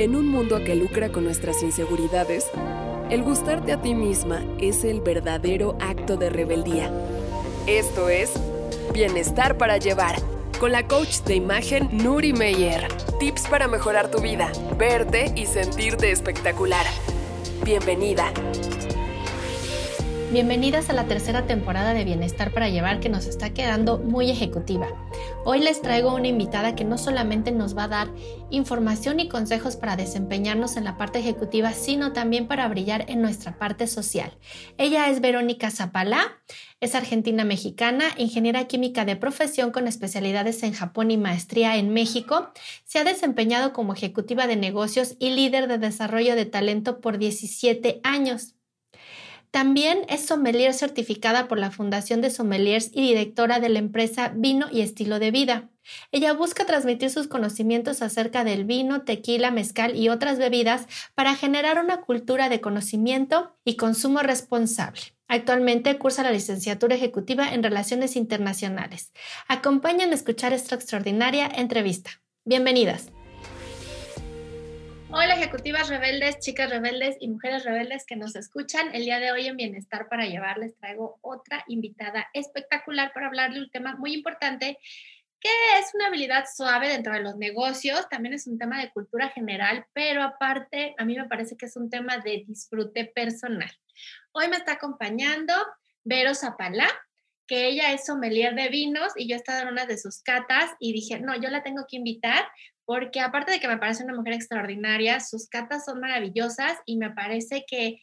En un mundo que lucra con nuestras inseguridades, el gustarte a ti misma es el verdadero acto de rebeldía. Esto es Bienestar para Llevar, con la coach de imagen Nuri Meyer. Tips para mejorar tu vida, verte y sentirte espectacular. Bienvenida. Bienvenidas a la tercera temporada de Bienestar para Llevar que nos está quedando muy ejecutiva. Hoy les traigo una invitada que no solamente nos va a dar información y consejos para desempeñarnos en la parte ejecutiva, sino también para brillar en nuestra parte social. Ella es Verónica Zapalá, es argentina mexicana, ingeniera química de profesión con especialidades en Japón y maestría en México. Se ha desempeñado como ejecutiva de negocios y líder de desarrollo de talento por 17 años. También es sommelier certificada por la Fundación de Sommeliers y directora de la empresa Vino y Estilo de Vida. Ella busca transmitir sus conocimientos acerca del vino, tequila, mezcal y otras bebidas para generar una cultura de conocimiento y consumo responsable. Actualmente cursa la licenciatura ejecutiva en Relaciones Internacionales. Acompáñenme a escuchar esta extraordinaria entrevista. Bienvenidas. Hola ejecutivas rebeldes, chicas rebeldes y mujeres rebeldes que nos escuchan. El día de hoy en Bienestar para Llevar les traigo otra invitada espectacular para hablar de un tema muy importante que es una habilidad suave dentro de los negocios, también es un tema de cultura general, pero aparte a mí me parece que es un tema de disfrute personal. Hoy me está acompañando Vero Zapalá, que ella es sommelier de vinos y yo he estado en una de sus catas y dije, no, yo la tengo que invitar porque aparte de que me parece una mujer extraordinaria, sus catas son maravillosas y me parece que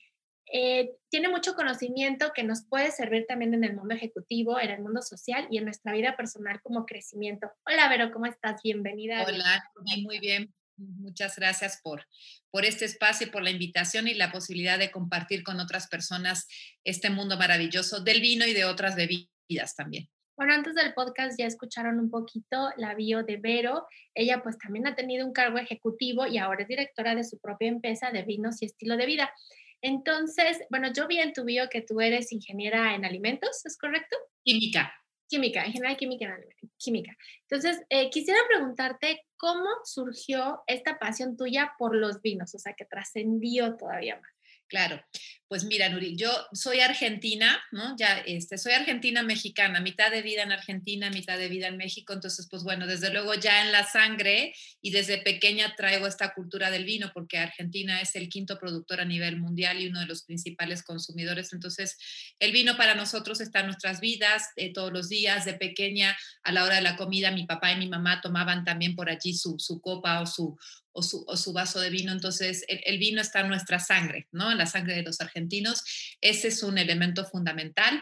eh, tiene mucho conocimiento que nos puede servir también en el mundo ejecutivo, en el mundo social y en nuestra vida personal como crecimiento. Hola, Vero, ¿cómo estás? Bienvenida. Hola, muy bien. Muchas gracias por, por este espacio y por la invitación y la posibilidad de compartir con otras personas este mundo maravilloso del vino y de otras bebidas también. Bueno, antes del podcast ya escucharon un poquito la bio de Vero. Ella pues también ha tenido un cargo ejecutivo y ahora es directora de su propia empresa de vinos y estilo de vida. Entonces, bueno, yo vi en tu bio que tú eres ingeniera en alimentos, ¿es correcto? Química. Química, ingeniera química en química. Entonces, eh, quisiera preguntarte cómo surgió esta pasión tuya por los vinos, o sea, que trascendió todavía más. Claro, pues mira, Nuri, yo soy argentina, ¿no? Ya, este, soy argentina mexicana, mitad de vida en Argentina, mitad de vida en México, entonces, pues bueno, desde luego ya en la sangre y desde pequeña traigo esta cultura del vino, porque Argentina es el quinto productor a nivel mundial y uno de los principales consumidores, entonces el vino para nosotros está en nuestras vidas eh, todos los días, de pequeña a la hora de la comida, mi papá y mi mamá tomaban también por allí su, su copa o su, o su, vaso de vino. Entonces, el, vino está en nuestra sangre, ¿no? En la sangre de los argentinos. Ese es un elemento fundamental.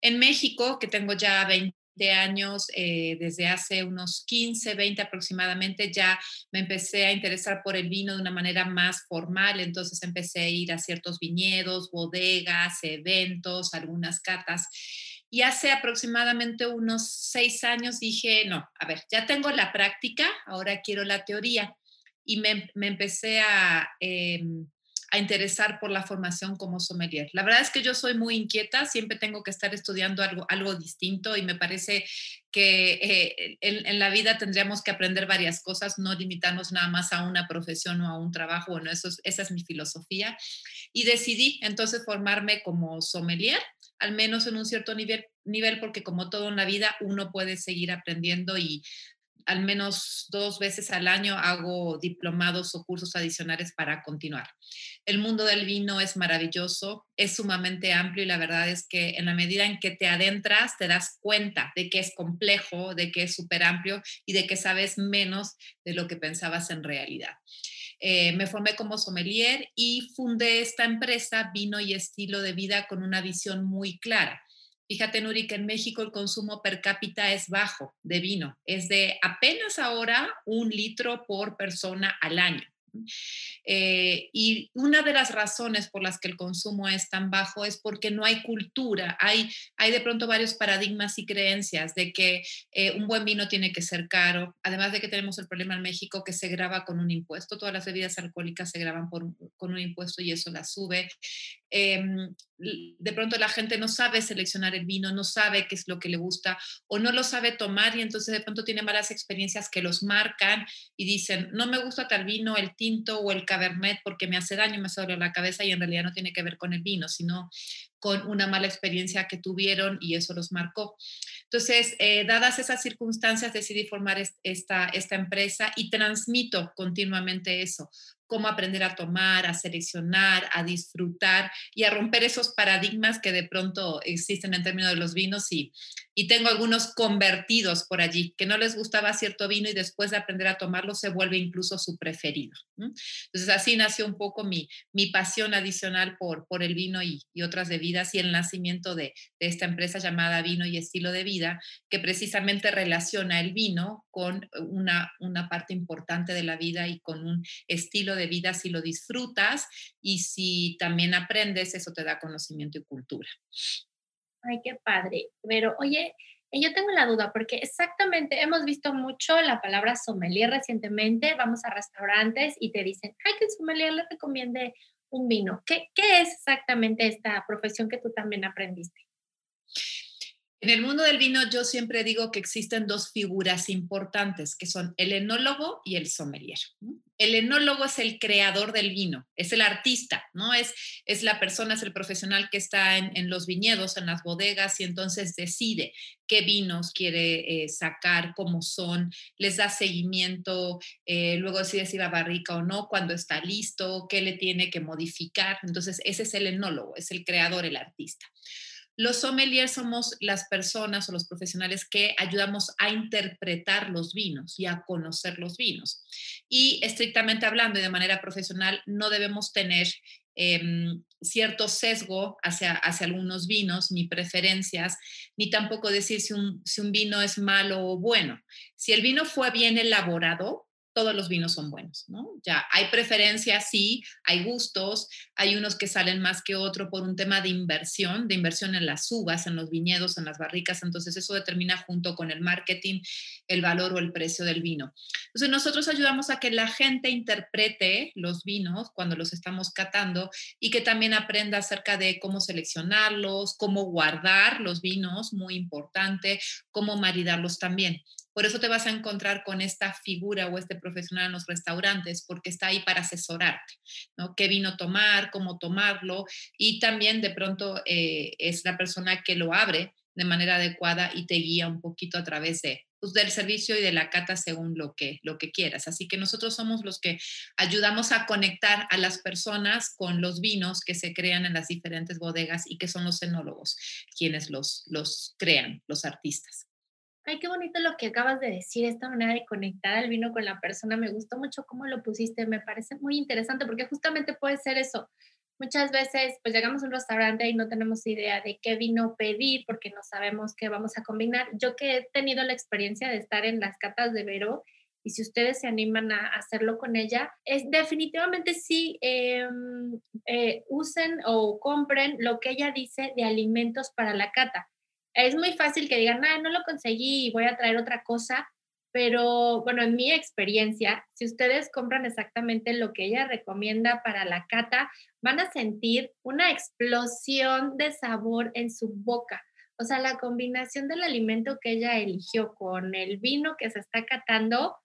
En México, que tengo ya 20 años, eh, desde hace unos 15, 20 aproximadamente, ya me empecé a interesar por el vino de una manera más formal, entonces empecé a ir a ciertos viñedos, bodegas, eventos, algunas catas. Y hace aproximadamente unos seis años dije, no, a ver, ya tengo la práctica, ahora quiero la teoría y me, empecé em, a, interesar por la formación como sommelier. La verdad es que yo soy muy inquieta, siempre tengo que estar estudiando algo, algo distinto y me parece que eh, en, la vida tendríamos que aprender varias cosas, no limitarnos nada más a una profesión o a un trabajo. Bueno, eso esa es mi filosofía. Y decidí entonces formarme como sommelier, al menos en un cierto nivel, nivel porque como todo en la vida uno puede seguir aprendiendo y al menos dos veces al año hago diplomados o cursos adicionales para continuar. El mundo del vino es maravilloso, es sumamente amplio y la verdad es que en la medida en que te adentras te das cuenta de que es complejo, de que es súper amplio y de que sabes menos de lo que pensabas en realidad. Eh, me formé como sommelier y fundé esta empresa Vino y Estilo de Vida con una visión muy clara Fíjate, Nuri, que en México el consumo per cápita es bajo de vino, es de apenas ahora un litro por persona al año. Eh, y una de las razones por las que el consumo es tan bajo es porque no hay cultura, hay, hay de pronto varios paradigmas y creencias de que eh, un buen vino tiene que ser caro, además de que tenemos el problema en México que se graba con un impuesto, todas las bebidas alcohólicas se graban con un impuesto y eso la sube. Em, de pronto la gente no sabe seleccionar el vino, no sabe qué es lo que le gusta o no lo sabe tomar y entonces de pronto tiene malas experiencias que los marcan y dicen, no me gusta tal vino, el tinto o el cabernet porque me hace daño, me hace la cabeza y en realidad no tiene que ver con el vino, sino con una mala experiencia que tuvieron y eso los marcó. Entonces, eh, dadas esas circunstancias, decidí formar esta, esta empresa y transmito continuamente eso, cómo aprender a tomar, a seleccionar, a disfrutar y a romper esos paradigmas que de pronto existen en términos de los vinos y, tengo algunos convertidos por allí, que no les gustaba cierto vino y después de aprender a tomarlo se vuelve incluso su preferido. Entonces así nació un poco mi, mi pasión adicional por, por el vino y, y otras bebidas y el nacimiento de, de, esta empresa llamada Vino y Estilo de Vida, que precisamente relaciona el vino con una, una parte importante de la vida y con un estilo de vida si lo disfrutas y si también aprendes, eso te da conocimiento y cultura. Ay, qué padre. Pero oye, eh, yo tengo la duda porque exactamente hemos visto mucho la palabra sommelier recientemente. Vamos a restaurantes y te dicen, ay, que el sommelier le recomiende un vino. ¿Qué, ¿Qué es exactamente esta profesión que tú también aprendiste? En el mundo del vino yo siempre digo que existen dos figuras importantes, que son el enólogo y el sommelier. El enólogo es el creador del vino, es el artista, ¿no? Es, es la persona, es el profesional que está en, los viñedos, en las bodegas y entonces decide qué vinos quiere eh, sacar, cómo son, les da seguimiento, eh, luego decide si va barrica o no, cuando está listo, qué le tiene que modificar. Entonces ese es el enólogo, es el creador, el artista. Los sommeliers somos las personas o los profesionales que ayudamos a interpretar los vinos y a conocer los vinos. Y estrictamente hablando y de manera profesional, no debemos tener em, cierto sesgo hacia, hacia algunos vinos, ni preferencias, ni tampoco decir si un, si un vino es malo o bueno. Si el vino fue bien elaborado, todos los vinos son buenos, ¿no? Ya hay preferencias, sí, hay gustos, hay unos que salen más que otro por un tema de inversión, de inversión en las uvas, en los viñedos, en las barricas, entonces eso determina junto con el marketing el valor o el precio del vino. Entonces nosotros ayudamos a que la gente interprete los vinos cuando los estamos catando y que también aprenda acerca de cómo seleccionarlos, cómo guardar los vinos, muy importante, cómo maridarlos también. Por eso te vas a encontrar con esta figura o este profesional en los restaurantes, porque está ahí para asesorarte, ¿no? ¿Qué vino tomar, cómo tomarlo? Y también de pronto eh, es la persona que lo abre de manera adecuada y te guía un poquito a través de, pues, del servicio y de la cata según lo que, lo que quieras. Así que nosotros somos los que ayudamos a conectar a las personas con los vinos que se crean en las diferentes bodegas y que son los enólogos quienes los, los crean, los artistas. Ay, qué bonito lo que acabas de decir, esta manera de conectar al vino con la persona. Me gustó mucho cómo lo pusiste, me parece muy interesante porque justamente puede ser eso. Muchas veces, pues llegamos a un restaurante y no tenemos idea de qué vino pedir porque no sabemos qué vamos a combinar. Yo que he tenido la experiencia de estar en las catas de Vero, y si ustedes se animan a hacerlo con ella, es definitivamente sí em, eh, usen o compren lo que ella dice de alimentos para la cata es muy fácil que digan, no lo conseguí y voy a traer otra cosa, pero bueno, en mi experiencia, si ustedes compran exactamente lo que ella recomienda para la cata, van a sentir una explosión de sabor en su boca. O sea, la combinación del alimento que ella eligió con el vino que se está catando,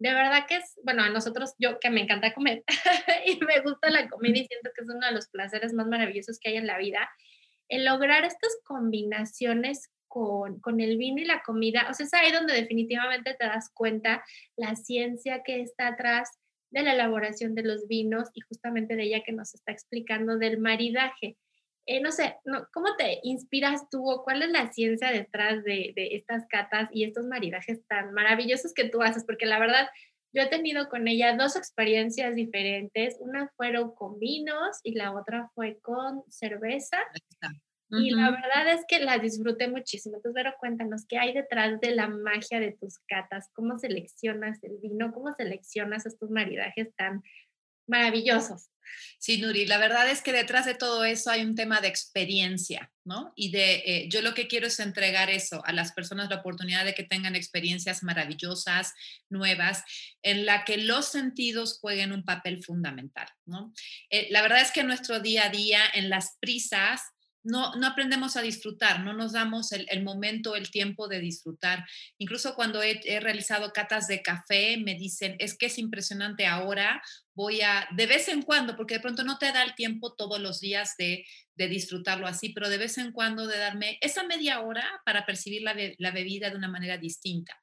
de verdad que es, bueno, a nosotros, yo que me encanta comer y me gusta la comida y siento que es uno de los placeres más maravillosos que hay en la vida, el lograr estas combinaciones con, con, el vino y la comida, o sea, es ahí donde definitivamente te das cuenta la ciencia que está atrás de la elaboración de los vinos y justamente de ella que nos está explicando del maridaje. Eh, no sé, ¿cómo te inspiras tú o cuál es la ciencia detrás de, de estas catas y estos maridajes tan maravillosos que tú haces? Porque la verdad, yo he tenido con ella dos experiencias diferentes. Una fueron con vinos y la otra fue con cerveza. Y la verdad es que la disfruté muchísimo. Entonces, Vero, cuéntanos qué hay detrás de la magia de tus catas, cómo seleccionas el vino, cómo seleccionas estos maridajes tan maravillosos. Sí, Nuri, la verdad es que detrás de todo eso hay un tema de experiencia, ¿no? Y de, eh, yo lo que quiero es entregar eso a las personas, la oportunidad de que tengan experiencias maravillosas, nuevas, en la que los sentidos jueguen un papel fundamental, ¿no? Eh, la verdad es que nuestro día a día, en las prisas, no, no aprendemos a disfrutar, no nos damos el, momento, el tiempo de disfrutar. Incluso cuando he, realizado catas de café, me dicen, es que es impresionante ahora, voy a, de vez en cuando, porque de pronto no te da el tiempo todos los días de, disfrutarlo así, pero de vez en cuando de darme esa media hora para percibir la, la bebida de una manera distinta.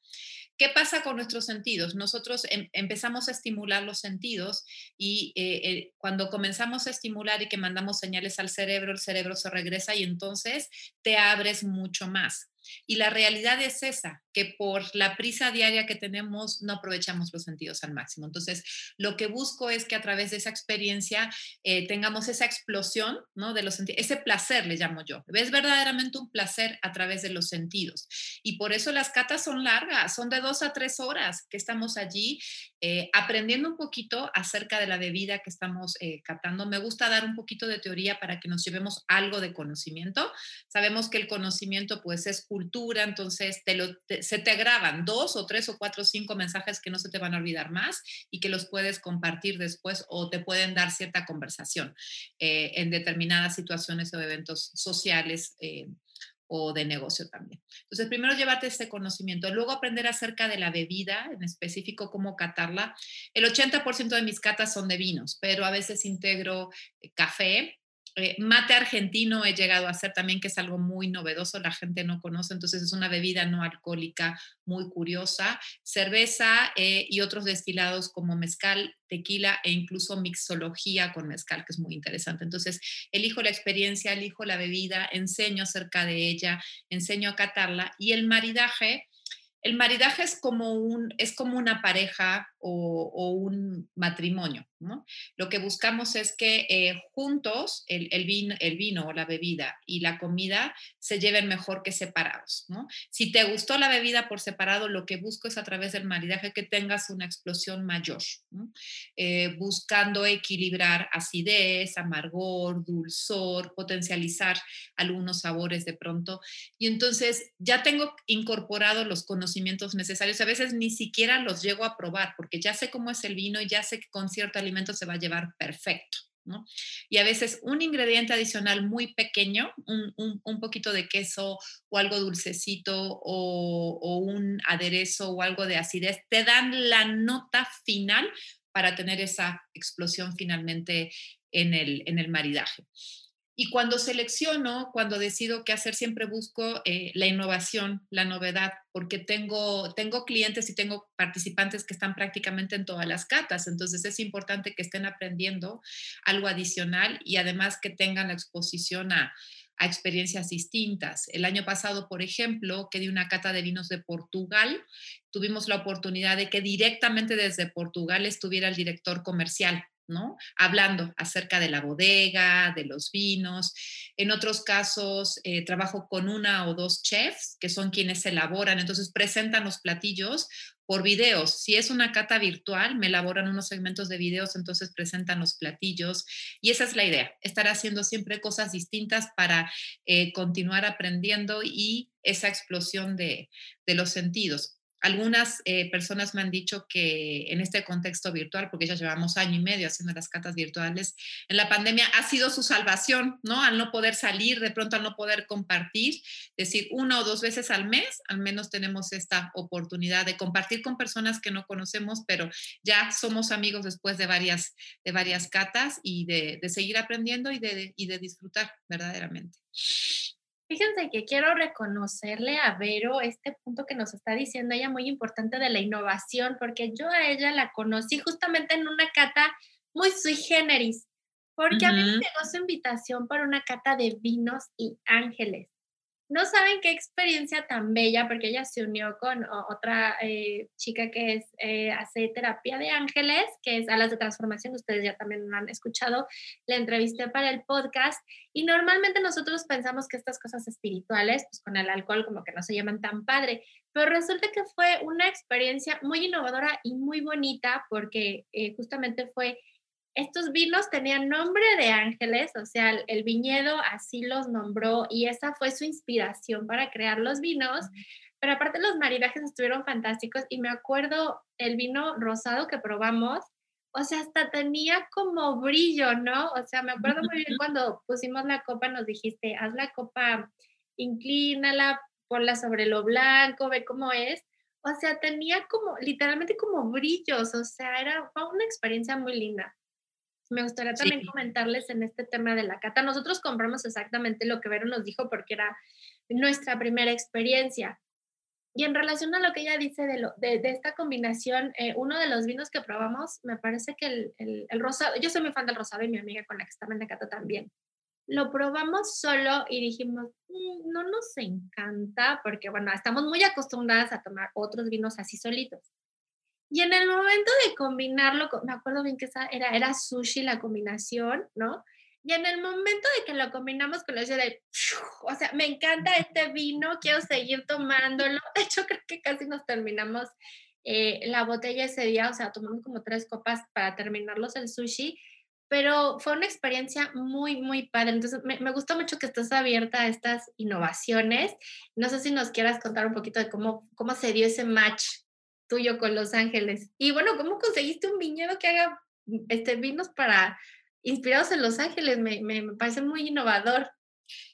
¿Qué pasa con nuestros sentidos? Nosotros em, empezamos a estimular los sentidos y eh, eh, cuando comenzamos a estimular y que mandamos señales al cerebro, el cerebro se regresa y entonces te abres mucho más. Y la realidad es esa, que por la prisa diaria que tenemos no aprovechamos los sentidos al máximo. Entonces, lo que busco es que a través de esa experiencia eh, tengamos esa explosión, ¿no? De los sentidos, ese placer le llamo yo. Es verdaderamente un placer a través de los sentidos. Y por eso las catas son largas, son de dos a tres horas que estamos allí eh, aprendiendo un poquito acerca de la bebida que estamos eh, catando. Me gusta dar un poquito de teoría para que nos llevemos algo de conocimiento. Sabemos que el conocimiento pues es cultura, entonces te lo, se te graban dos o tres o cuatro o cinco mensajes que no se te van a olvidar más y que los puedes compartir después o te pueden dar cierta conversación eh, en determinadas situaciones o eventos sociales o de negocio también. Entonces, primero llevarte este conocimiento, luego aprender acerca de la bebida, en específico cómo catarla. El 80% de mis catas son de vinos, pero a veces integro eh, café, eh, mate argentino he llegado a hacer también, que es algo muy novedoso, la gente no conoce, entonces es una bebida no alcohólica muy curiosa. Cerveza eh, y otros destilados como mezcal, tequila e incluso mixología con mezcal, que es muy interesante. Entonces, elijo la experiencia, elijo la bebida, enseño acerca de ella, enseño a catarla y el maridaje el maridaje es como, un, es como una pareja o, un matrimonio. Lo que buscamos es que eh, juntos el, vino, el vino o la bebida y la comida se lleven mejor que separados. ¿no? Si te gustó la bebida por separado, lo que busco es a través del maridaje que tengas una explosión mayor, eh, buscando equilibrar acidez, amargor, dulzor, potencializar algunos sabores de pronto. Y entonces ya tengo incorporado los conocimientos necesarios. A veces ni siquiera los llego a probar porque ya sé cómo es el vino y ya sé que con cierto se va a llevar perfecto. ¿no? Y a veces un ingrediente adicional muy pequeño, un, un, poquito de queso o algo dulcecito o, o, un aderezo o algo de acidez, te dan la nota final para tener esa explosión finalmente en el, en el maridaje. Y cuando selecciono, cuando decido qué hacer, siempre busco eh, la innovación, la novedad, porque tengo, tengo clientes y tengo participantes que están prácticamente en todas las catas. Entonces es importante que estén aprendiendo algo adicional y además que tengan la exposición a, a experiencias distintas. El año pasado, por ejemplo, que di una cata de vinos de Portugal, tuvimos la oportunidad de que directamente desde Portugal estuviera el director comercial ¿no? Hablando acerca de la bodega, de los vinos. En otros casos, eh, trabajo con una o dos chefs, que son quienes elaboran, entonces presentan los platillos por videos. Si es una cata virtual, me elaboran unos segmentos de videos, entonces presentan los platillos. Y esa es la idea, estar haciendo siempre cosas distintas para eh, continuar aprendiendo y esa explosión de, de los sentidos. Algunas eh, personas me han dicho que en este contexto virtual, porque ya llevamos año y medio haciendo las catas virtuales, en la pandemia ha sido su salvación, ¿no? Al no poder salir, de pronto al no poder compartir, decir, una o dos veces al mes, al menos tenemos esta oportunidad de compartir con personas que no conocemos, pero ya somos amigos después de varias, de varias catas y de, seguir aprendiendo y de, y de disfrutar verdaderamente. Fíjense que quiero reconocerle a Vero este punto que nos está diciendo ella muy importante de la innovación, porque yo a ella la conocí justamente en una cata muy sui generis, porque a mí me llegó su invitación para una cata de vinos y ángeles. No saben qué experiencia tan bella, porque ella se unió con otra eh, chica que es, eh, hace terapia de ángeles, que es Alas de Transformación, ustedes ya también han escuchado, la entrevisté para el podcast, y normalmente nosotros pensamos que estas cosas espirituales, pues con el alcohol como que no se llaman tan padre, pero resulta que fue una experiencia muy innovadora y muy bonita, porque eh, justamente fue estos vinos tenían nombre de ángeles, o sea, el viñedo así los nombró y esa fue su inspiración para crear los vinos. Pero aparte los maridajes estuvieron fantásticos y me acuerdo el vino rosado que probamos, o sea, hasta tenía como brillo, ¿no? O sea, me acuerdo muy bien cuando pusimos la copa, nos dijiste, haz la copa, inclínala, ponla sobre lo blanco, ve cómo es. O sea, tenía como, literalmente como brillos, o sea, era, fue una experiencia muy linda. Me gustaría también comentarles en este tema de la cata. Nosotros compramos exactamente lo que Vero nos dijo porque era nuestra primera experiencia. Y en relación a lo que ella dice de, lo, de, esta combinación, eh, uno de los vinos que probamos, me parece que el, el, el, rosado, yo soy muy fan del rosado y mi amiga con la que estaba en la cata también, lo probamos solo y dijimos, mm, no nos encanta porque, bueno, estamos muy acostumbradas a tomar otros vinos así solitos. Y en el momento de combinarlo, me acuerdo bien que esa era, era sushi la combinación, ¿no? Y en el momento de que lo combinamos con la de, o sea, me encanta este vino, quiero seguir tomándolo. De hecho, creo que casi nos terminamos eh, la botella ese día, o sea, tomamos como tres copas para terminarlos el sushi, pero fue una experiencia muy, muy padre. Entonces, me, me gustó mucho que estés abierta a estas innovaciones. No sé si nos quieras contar un poquito de cómo, cómo se dio ese match tuyo con Los Ángeles. Y bueno, ¿cómo conseguiste un viñedo que haga este, vinos para inspirados en Los Ángeles? Me, me, parece muy innovador.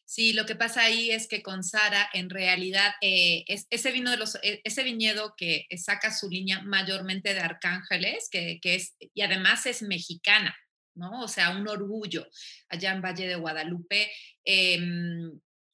Sí, lo que pasa ahí es que con Sara, en realidad, eh, es, ese vino de los, e, ese viñedo que saca su línea mayormente de Arcángeles, que, que es, y además es mexicana, ¿no? O sea, un orgullo allá en Valle de Guadalupe. Eh,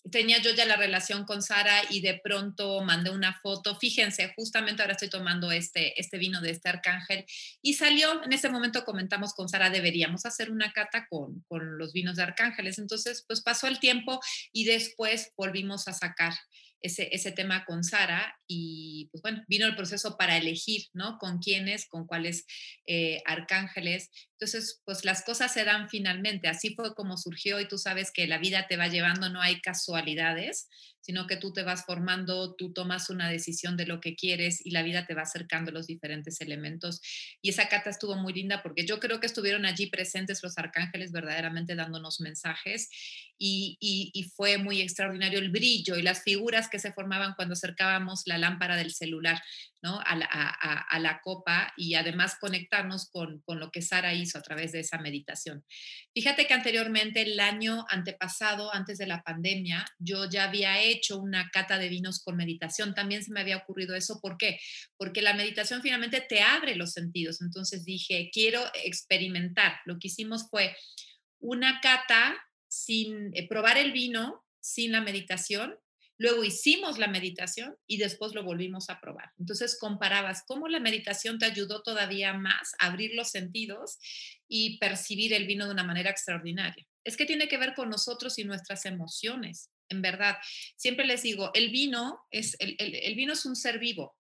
tenía yo ya la relación con Sara y de pronto mandé una foto. Fíjense, justamente ahora estoy tomando este, este vino de este arcángel y salió, en ese momento comentamos con Sara, deberíamos hacer una cata con, con los vinos de arcángeles. Entonces, pues pasó el tiempo y después volvimos a sacar ese, ese tema con Sara y pues bueno, vino el proceso para elegir, ¿no? Con quiénes, con cuáles eh, arcángeles. Entonces, pues las cosas se dan finalmente. Así fue como surgió y tú sabes que la vida te va llevando, no hay casualidades sino que tú te vas formando, tú tomas una decisión de lo que quieres y la vida te va acercando los diferentes elementos. Y esa cata estuvo muy linda porque yo creo que estuvieron allí presentes los arcángeles verdaderamente dándonos mensajes y, y, fue muy extraordinario el brillo y las figuras que se formaban cuando acercábamos la lámpara del celular. ¿no? A, la, a, la, copa y además conectarnos con, con, lo que Sara hizo a través de esa meditación. Fíjate que anteriormente, el año antepasado, antes de la pandemia, yo ya había hecho una cata de vinos con meditación. También se me había ocurrido eso. ¿Por qué? Porque la meditación finalmente te abre los sentidos. Entonces dije, quiero experimentar. Lo que hicimos fue una cata sin eh, probar el vino, sin la meditación Luego hicimos la meditación y después lo volvimos a probar. Entonces comparabas cómo la meditación te ayudó todavía más a abrir los sentidos y percibir el vino de una manera extraordinaria. Es que tiene que ver con nosotros y nuestras emociones. En verdad, siempre les digo, el vino es, el, el vino es un ser vivo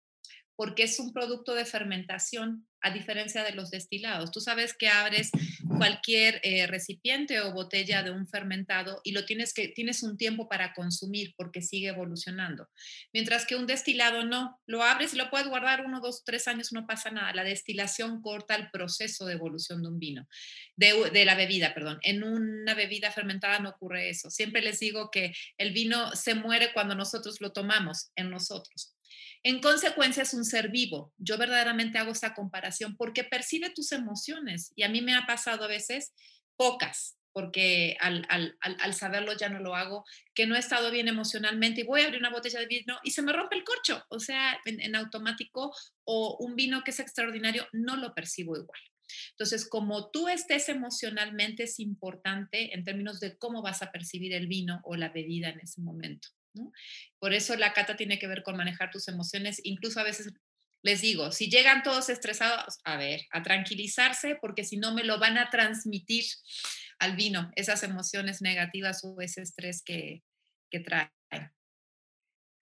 porque es un producto de fermentación a diferencia de los destilados. Tú sabes que abres cualquier eh, recipiente o botella de un fermentado y lo tienes que tienes un tiempo para consumir porque sigue evolucionando. Mientras que un destilado no, lo abres y lo puedes guardar uno, dos, tres años, no pasa nada. La destilación corta el proceso de evolución de un vino, de, de la bebida, perdón. En una bebida fermentada no ocurre eso. Siempre les digo que el vino se muere cuando nosotros lo tomamos en nosotros. En consecuencia es un ser vivo. Yo verdaderamente hago esta comparación porque percibe tus emociones y a mí me ha pasado a veces pocas, porque al, saberlo ya no lo hago, que no he estado bien emocionalmente y voy a abrir una botella de vino y se me rompe el corcho, o sea, en, automático, o un vino que es extraordinario, no lo percibo igual. Entonces, como tú estés emocionalmente, es importante en términos de cómo vas a percibir el vino o la bebida en ese momento. Por eso la cata tiene que ver con manejar tus emociones. Incluso a veces les digo, si llegan todos estresados, a ver, a tranquilizarse, porque si no me lo van a transmitir al vino, esas emociones negativas o ese estrés que, que traen.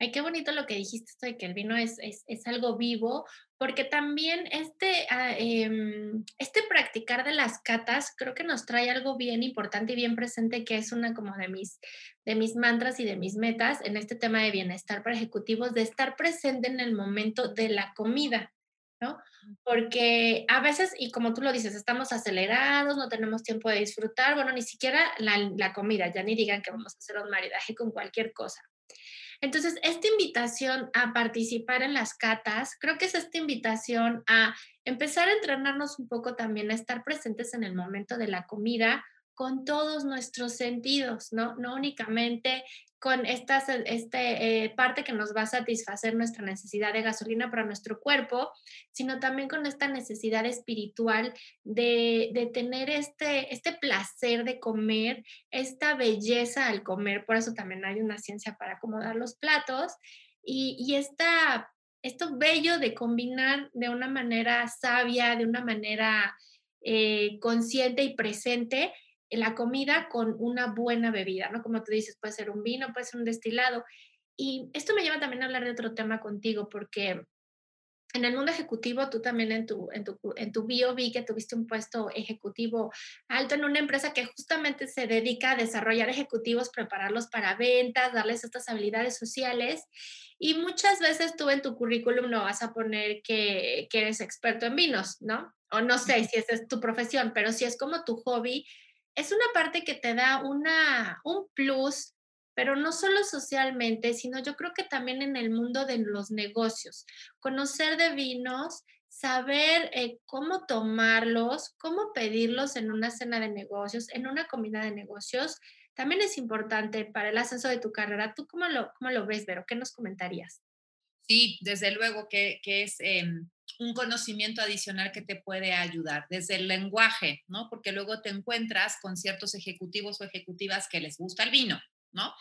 Ay, qué bonito lo que dijiste, esto de que el vino es, es, es algo vivo, porque también este, em, este practicar de las catas creo que nos trae algo bien importante y bien presente, que es una como de mis, de mis mantras y de mis metas en este tema de bienestar para ejecutivos, de estar presente en el momento de la comida. ¿no? Porque a veces, y como tú lo dices, estamos acelerados, no tenemos tiempo de disfrutar, bueno, ni siquiera la, la comida, ya ni digan que vamos a hacer un maridaje con cualquier cosa. Entonces, esta invitación a participar en las catas, creo que es esta invitación a empezar a entrenarnos un poco también a estar presentes en el momento de la comida con todos nuestros sentidos, ¿no? No únicamente con esta este, eh, parte que nos va a satisfacer nuestra necesidad de gasolina para nuestro cuerpo, sino también con esta necesidad espiritual de, de, tener este, este placer de comer, esta belleza al comer. Por eso también hay una ciencia para acomodar los platos y, y esta, esto bello de combinar de una manera sabia, de una manera eh, consciente y presente la comida con una buena bebida, ¿no? Como tú dices, puede ser un vino, puede ser un destilado. Y esto me lleva también a hablar de otro tema contigo, porque en el mundo ejecutivo, tú también en tu, en tu, en tu bio vi que tuviste un puesto ejecutivo alto en una empresa que justamente se dedica a desarrollar ejecutivos, prepararlos para ventas, darles estas habilidades sociales. Y muchas veces tú en tu currículum no vas a poner que, que eres experto en vinos, ¿no? O no sé si esa es tu profesión, pero si es como tu hobby, es una parte que te da una, un plus, pero no solo socialmente, sino yo creo que también en el mundo de los negocios. Conocer de vinos, saber eh, cómo tomarlos, cómo pedirlos en una cena de negocios, en una comida de negocios, también es importante para el ascenso de tu carrera. ¿Tú cómo lo, cómo lo ves, Vero? ¿Qué nos comentarías? Sí, desde luego que, que es... Em, un conocimiento adicional que te puede ayudar, desde el lenguaje, ¿no? Porque luego te encuentras con ciertos ejecutivos o ejecutivas que les gusta el vino, ¿no?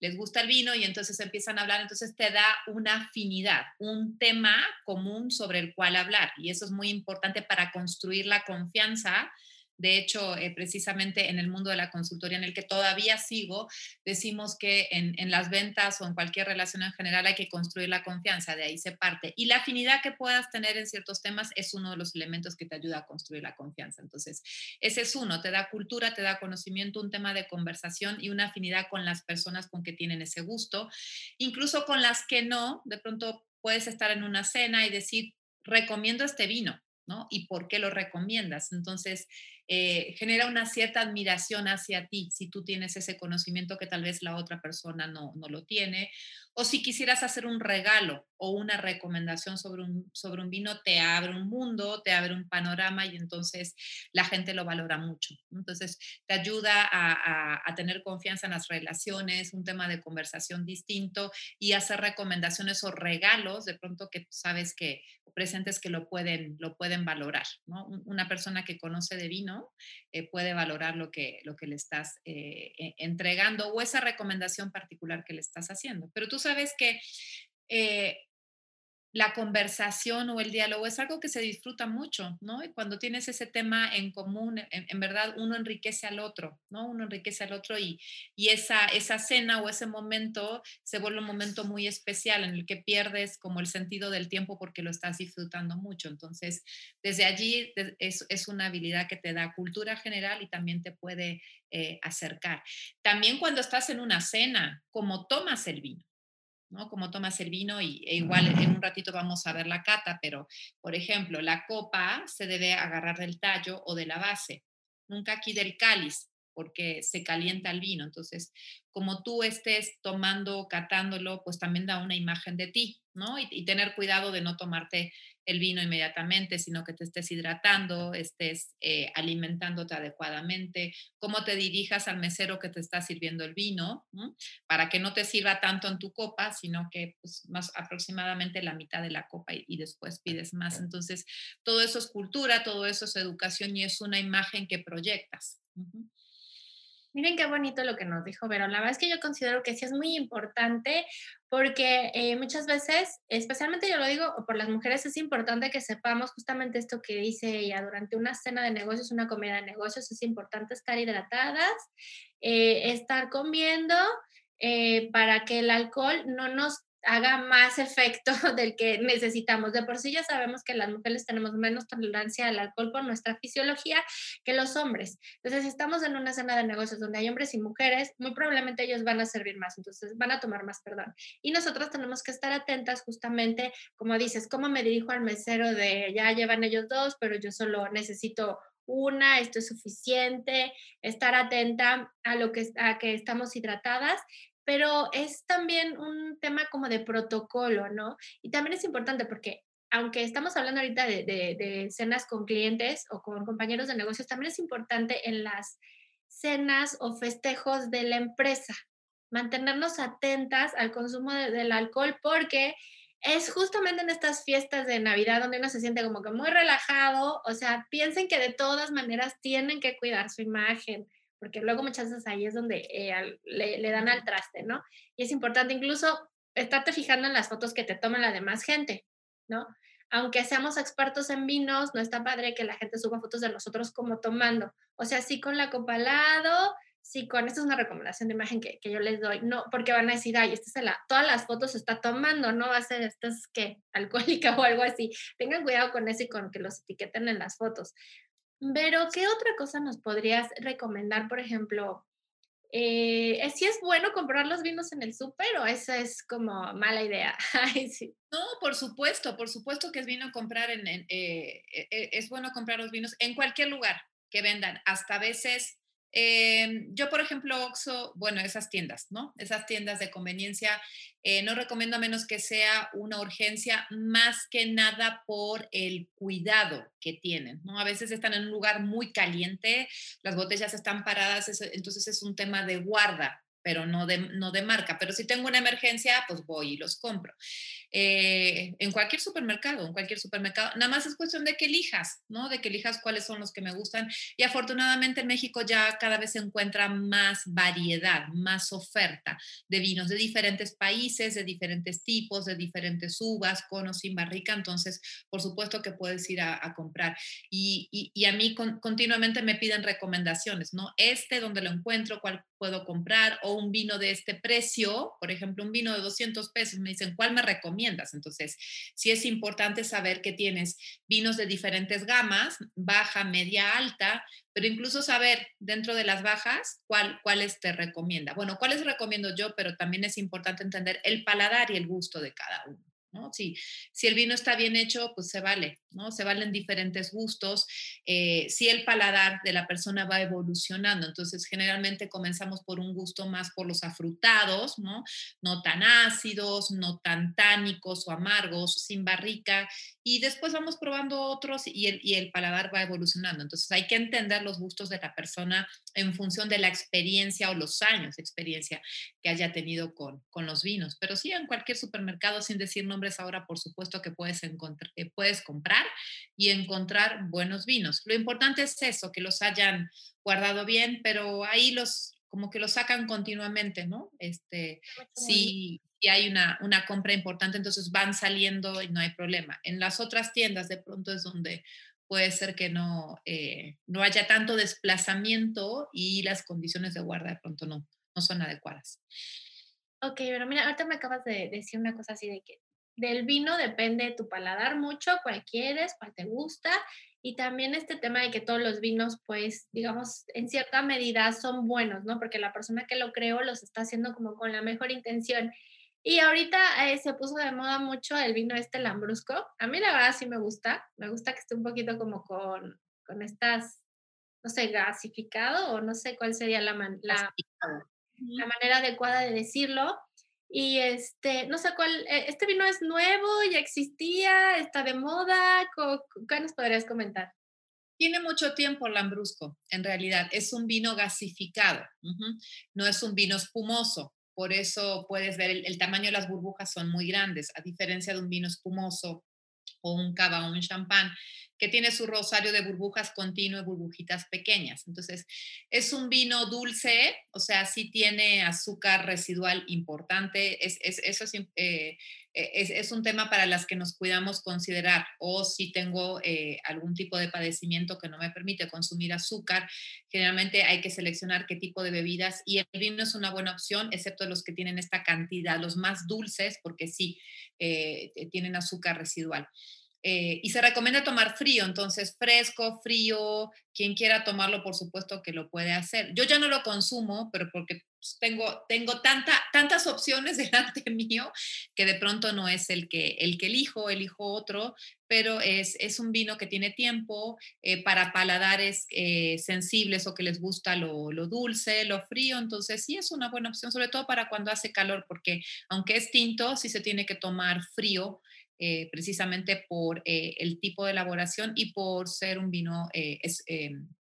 Les gusta el vino y entonces empiezan a hablar, entonces te da una afinidad, un tema común sobre el cual hablar. Y eso es muy importante para construir la confianza de hecho, eh, precisamente en el mundo de la consultoría en el que todavía sigo, decimos que en, en, las ventas o en cualquier relación en general hay que construir la confianza, de ahí se parte. Y la afinidad que puedas tener en ciertos temas es uno de los elementos que te ayuda a construir la confianza. Entonces, ese es uno, te da cultura, te da conocimiento, un tema de conversación y una afinidad con las personas con que tienen ese gusto, incluso con las que no, de pronto puedes estar en una cena y decir, recomiendo este vino, ¿no? ¿Y por qué lo recomiendas? Entonces, eh, genera una cierta admiración hacia ti si tú tienes ese conocimiento que tal vez la otra persona no, no lo tiene. O si quisieras hacer un regalo o una recomendación sobre un, sobre un vino, te abre un mundo, te abre un panorama y entonces la gente lo valora mucho. Entonces te ayuda a, a, tener confianza en las relaciones, un tema de conversación distinto y hacer recomendaciones o regalos de pronto que sabes que presentes que lo pueden, lo pueden valorar. ¿no? Una persona que conoce de vino eh, puede valorar lo que, lo que le estás eh, e, entregando o esa recomendación particular que le estás haciendo. Pero tú sabes que eh, la conversación o el diálogo es algo que se disfruta mucho, ¿no? Y cuando tienes ese tema en común, en, verdad uno enriquece al otro, ¿no? Uno enriquece al otro y, y, esa, esa cena o ese momento se vuelve un momento muy especial en el que pierdes como el sentido del tiempo porque lo estás disfrutando mucho. Entonces, desde allí es, es una habilidad que te da cultura general y también te puede eh, acercar. También cuando estás en una cena, como tomas el vino. ¿No? Como tomas el vino y e igual en un ratito vamos a ver la cata, pero por ejemplo, la copa se debe agarrar del tallo o de la base, nunca aquí del cáliz, porque se calienta el vino. Entonces, como tú estés tomando, catándolo, pues también da una imagen de ti, ¿no? Y, tener cuidado de no tomarte el vino inmediatamente, sino que te estés hidratando, estés eh, alimentándote adecuadamente, cómo te dirijas al mesero que te está sirviendo el vino, para que no te sirva tanto en tu copa, sino que pues, más aproximadamente la mitad de la copa y, después pides más. Entonces, todo eso es cultura, todo eso es educación y es una imagen que proyectas. Miren qué bonito lo que nos dijo Vero. La verdad es que yo considero que sí es muy importante porque eh, muchas veces, especialmente yo lo digo por las mujeres, es importante que sepamos justamente esto que dice ella. Durante una cena de negocios, una comida de negocios, es importante estar hidratadas, eh, estar comiendo eh, para que el alcohol no nos haga más efecto del que necesitamos. De por sí ya sabemos que las mujeres tenemos menos tolerancia al alcohol por nuestra fisiología que los hombres. Entonces, si estamos en una escena de negocios donde hay hombres y mujeres, muy probablemente ellos van a servir más, entonces van a tomar más, perdón. Y nosotros tenemos que estar atentas justamente, como dices, cómo me dirijo al mesero de ya llevan ellos dos, pero yo solo necesito una, esto es suficiente, estar atenta a lo que, a que estamos hidratadas pero es también un tema como de protocolo, ¿no? Y también es importante porque aunque estamos hablando ahorita de, de, cenas con clientes o con compañeros de negocios, también es importante en las cenas o festejos de la empresa mantenernos atentas al consumo del alcohol porque es justamente en estas fiestas de Navidad donde uno se siente como que muy relajado, o sea, piensen que de todas maneras tienen que cuidar su imagen, porque luego muchas veces ahí es donde eh, le, dan al traste, ¿no? Y es importante incluso estarte fijando en las fotos que te toman la demás gente, ¿no? Aunque seamos expertos en vinos, no está padre que la gente suba fotos de nosotros como tomando. O sea, sí con la copa al lado, sí con, esta es una recomendación de imagen que, que yo les doy, no, porque van a decir, ay, esta es la, todas las fotos se está tomando, no va a ser, esta es que alcohólica o algo así. Tengan cuidado con eso y con que los etiqueten en las fotos. Pero, ¿qué otra cosa nos podrías recomendar? Por ejemplo, eh, ¿si es bueno comprar los vinos en el súper o esa es como mala idea? No, por supuesto, por supuesto que es, vino comprar en, eh, eh, es bueno comprar los vinos en cualquier lugar que vendan, hasta a veces Em, yo, por ejemplo, Oxo, bueno, esas tiendas, ¿no? Esas tiendas de conveniencia, eh, no recomiendo a menos que sea una urgencia, más que nada por el cuidado que tienen, ¿no? A veces están en un lugar muy caliente, las botellas están paradas, entonces es un tema de guarda, pero no de, no de marca. Pero si tengo una emergencia, pues voy y los compro. Eh, en cualquier supermercado, en cualquier supermercado. Nada más es cuestión de que elijas, ¿no? De que elijas cuáles son los que me gustan. Y afortunadamente en México ya cada vez se encuentra más variedad, más oferta de vinos de diferentes países, de diferentes tipos, de diferentes uvas, con o sin barrica. Entonces, por supuesto que puedes ir a, comprar. Y, y, a mí continuamente me piden recomendaciones, ¿no? Este, donde lo encuentro, cuál puedo comprar, o un vino de este precio, por ejemplo, un vino de 200 pesos, me dicen, ¿cuál me recomiendas? Entonces, sí es importante saber que tienes vinos de diferentes gamas, baja, media, alta, pero incluso saber dentro de las bajas cuál, cuáles te recomienda. Bueno, cuáles recomiendo yo, pero también es importante entender el paladar y el gusto de cada uno. ¿No? Si, si el vino está bien hecho, pues se vale, ¿no? Se valen diferentes gustos. Eh, si el paladar de la persona va evolucionando, entonces generalmente comenzamos por un gusto más por los afrutados, ¿no? No tan ácidos, no tan tánicos o amargos, sin barrica, y después vamos probando otros y el, y el paladar va evolucionando. Entonces hay que entender los gustos de la persona en función de la experiencia o los años de experiencia que haya tenido con, con los vinos. Pero sí, en cualquier supermercado, sin decir no ahora, por supuesto que puedes, encontrar, eh, puedes comprar y encontrar buenos vinos. Lo importante es eso, que los hayan guardado bien, pero ahí los como que los sacan continuamente, ¿no? Este, si, hay una, una compra importante, entonces van saliendo y no hay problema. En las otras tiendas de pronto es donde puede ser que no, eh, no haya tanto desplazamiento y las condiciones de guarda de pronto no, no son adecuadas. Ok, pero mira, ahorita me acabas de decir una cosa así de que del vino depende tu paladar mucho, cuál quieres, cuál te gusta. Y también este tema de que todos los vinos, pues, digamos, en cierta medida son buenos, ¿no? Porque la persona que lo creó los está haciendo como con la mejor intención. Y ahorita eh, se puso de moda mucho el vino este Lambrusco. A mí la verdad sí me gusta. Me gusta que esté un poquito como con, con estas, no sé, gasificado o no sé cuál sería la, la, la manera adecuada de decirlo. Y este, no sé cuál, eh, este vino es nuevo, ya existía, está de moda, ¿qué nos podrías comentar? Tiene mucho tiempo Lambrusco, en realidad. Es un vino gasificado, no es un vino espumoso. Por eso puedes ver, el, tamaño de las burbujas son muy grandes, a diferencia de un vino espumoso o un cava o un champán, que tiene su rosario de burbujas continuo y burbujitas pequeñas. Entonces, es un vino dulce, o sea, sí tiene azúcar residual importante. Es, eso eh, es, es, un tema para las que nos cuidamos considerar. O si tengo eh, algún tipo de padecimiento que no me permite consumir azúcar, generalmente hay que seleccionar qué tipo de bebidas. Y el vino es una buena opción, excepto los que tienen esta cantidad, los más dulces, porque sí eh, tienen azúcar residual. Eh, y se recomienda tomar frío, entonces fresco, frío, quien quiera tomarlo, por supuesto que lo puede hacer. Yo ya no lo consumo, pero porque pues, tengo, tengo tanta, tantas opciones delante mío que de pronto no es el que, el que elijo, elijo otro, pero es, es un vino que tiene tiempo eh, para paladares eh, sensibles o que les gusta lo, lo, dulce, lo frío, entonces sí es una buena opción, sobre todo para cuando hace calor, porque aunque es tinto, sí se tiene que tomar frío eh, precisamente por eh, el tipo de elaboración y por ser un vino eh,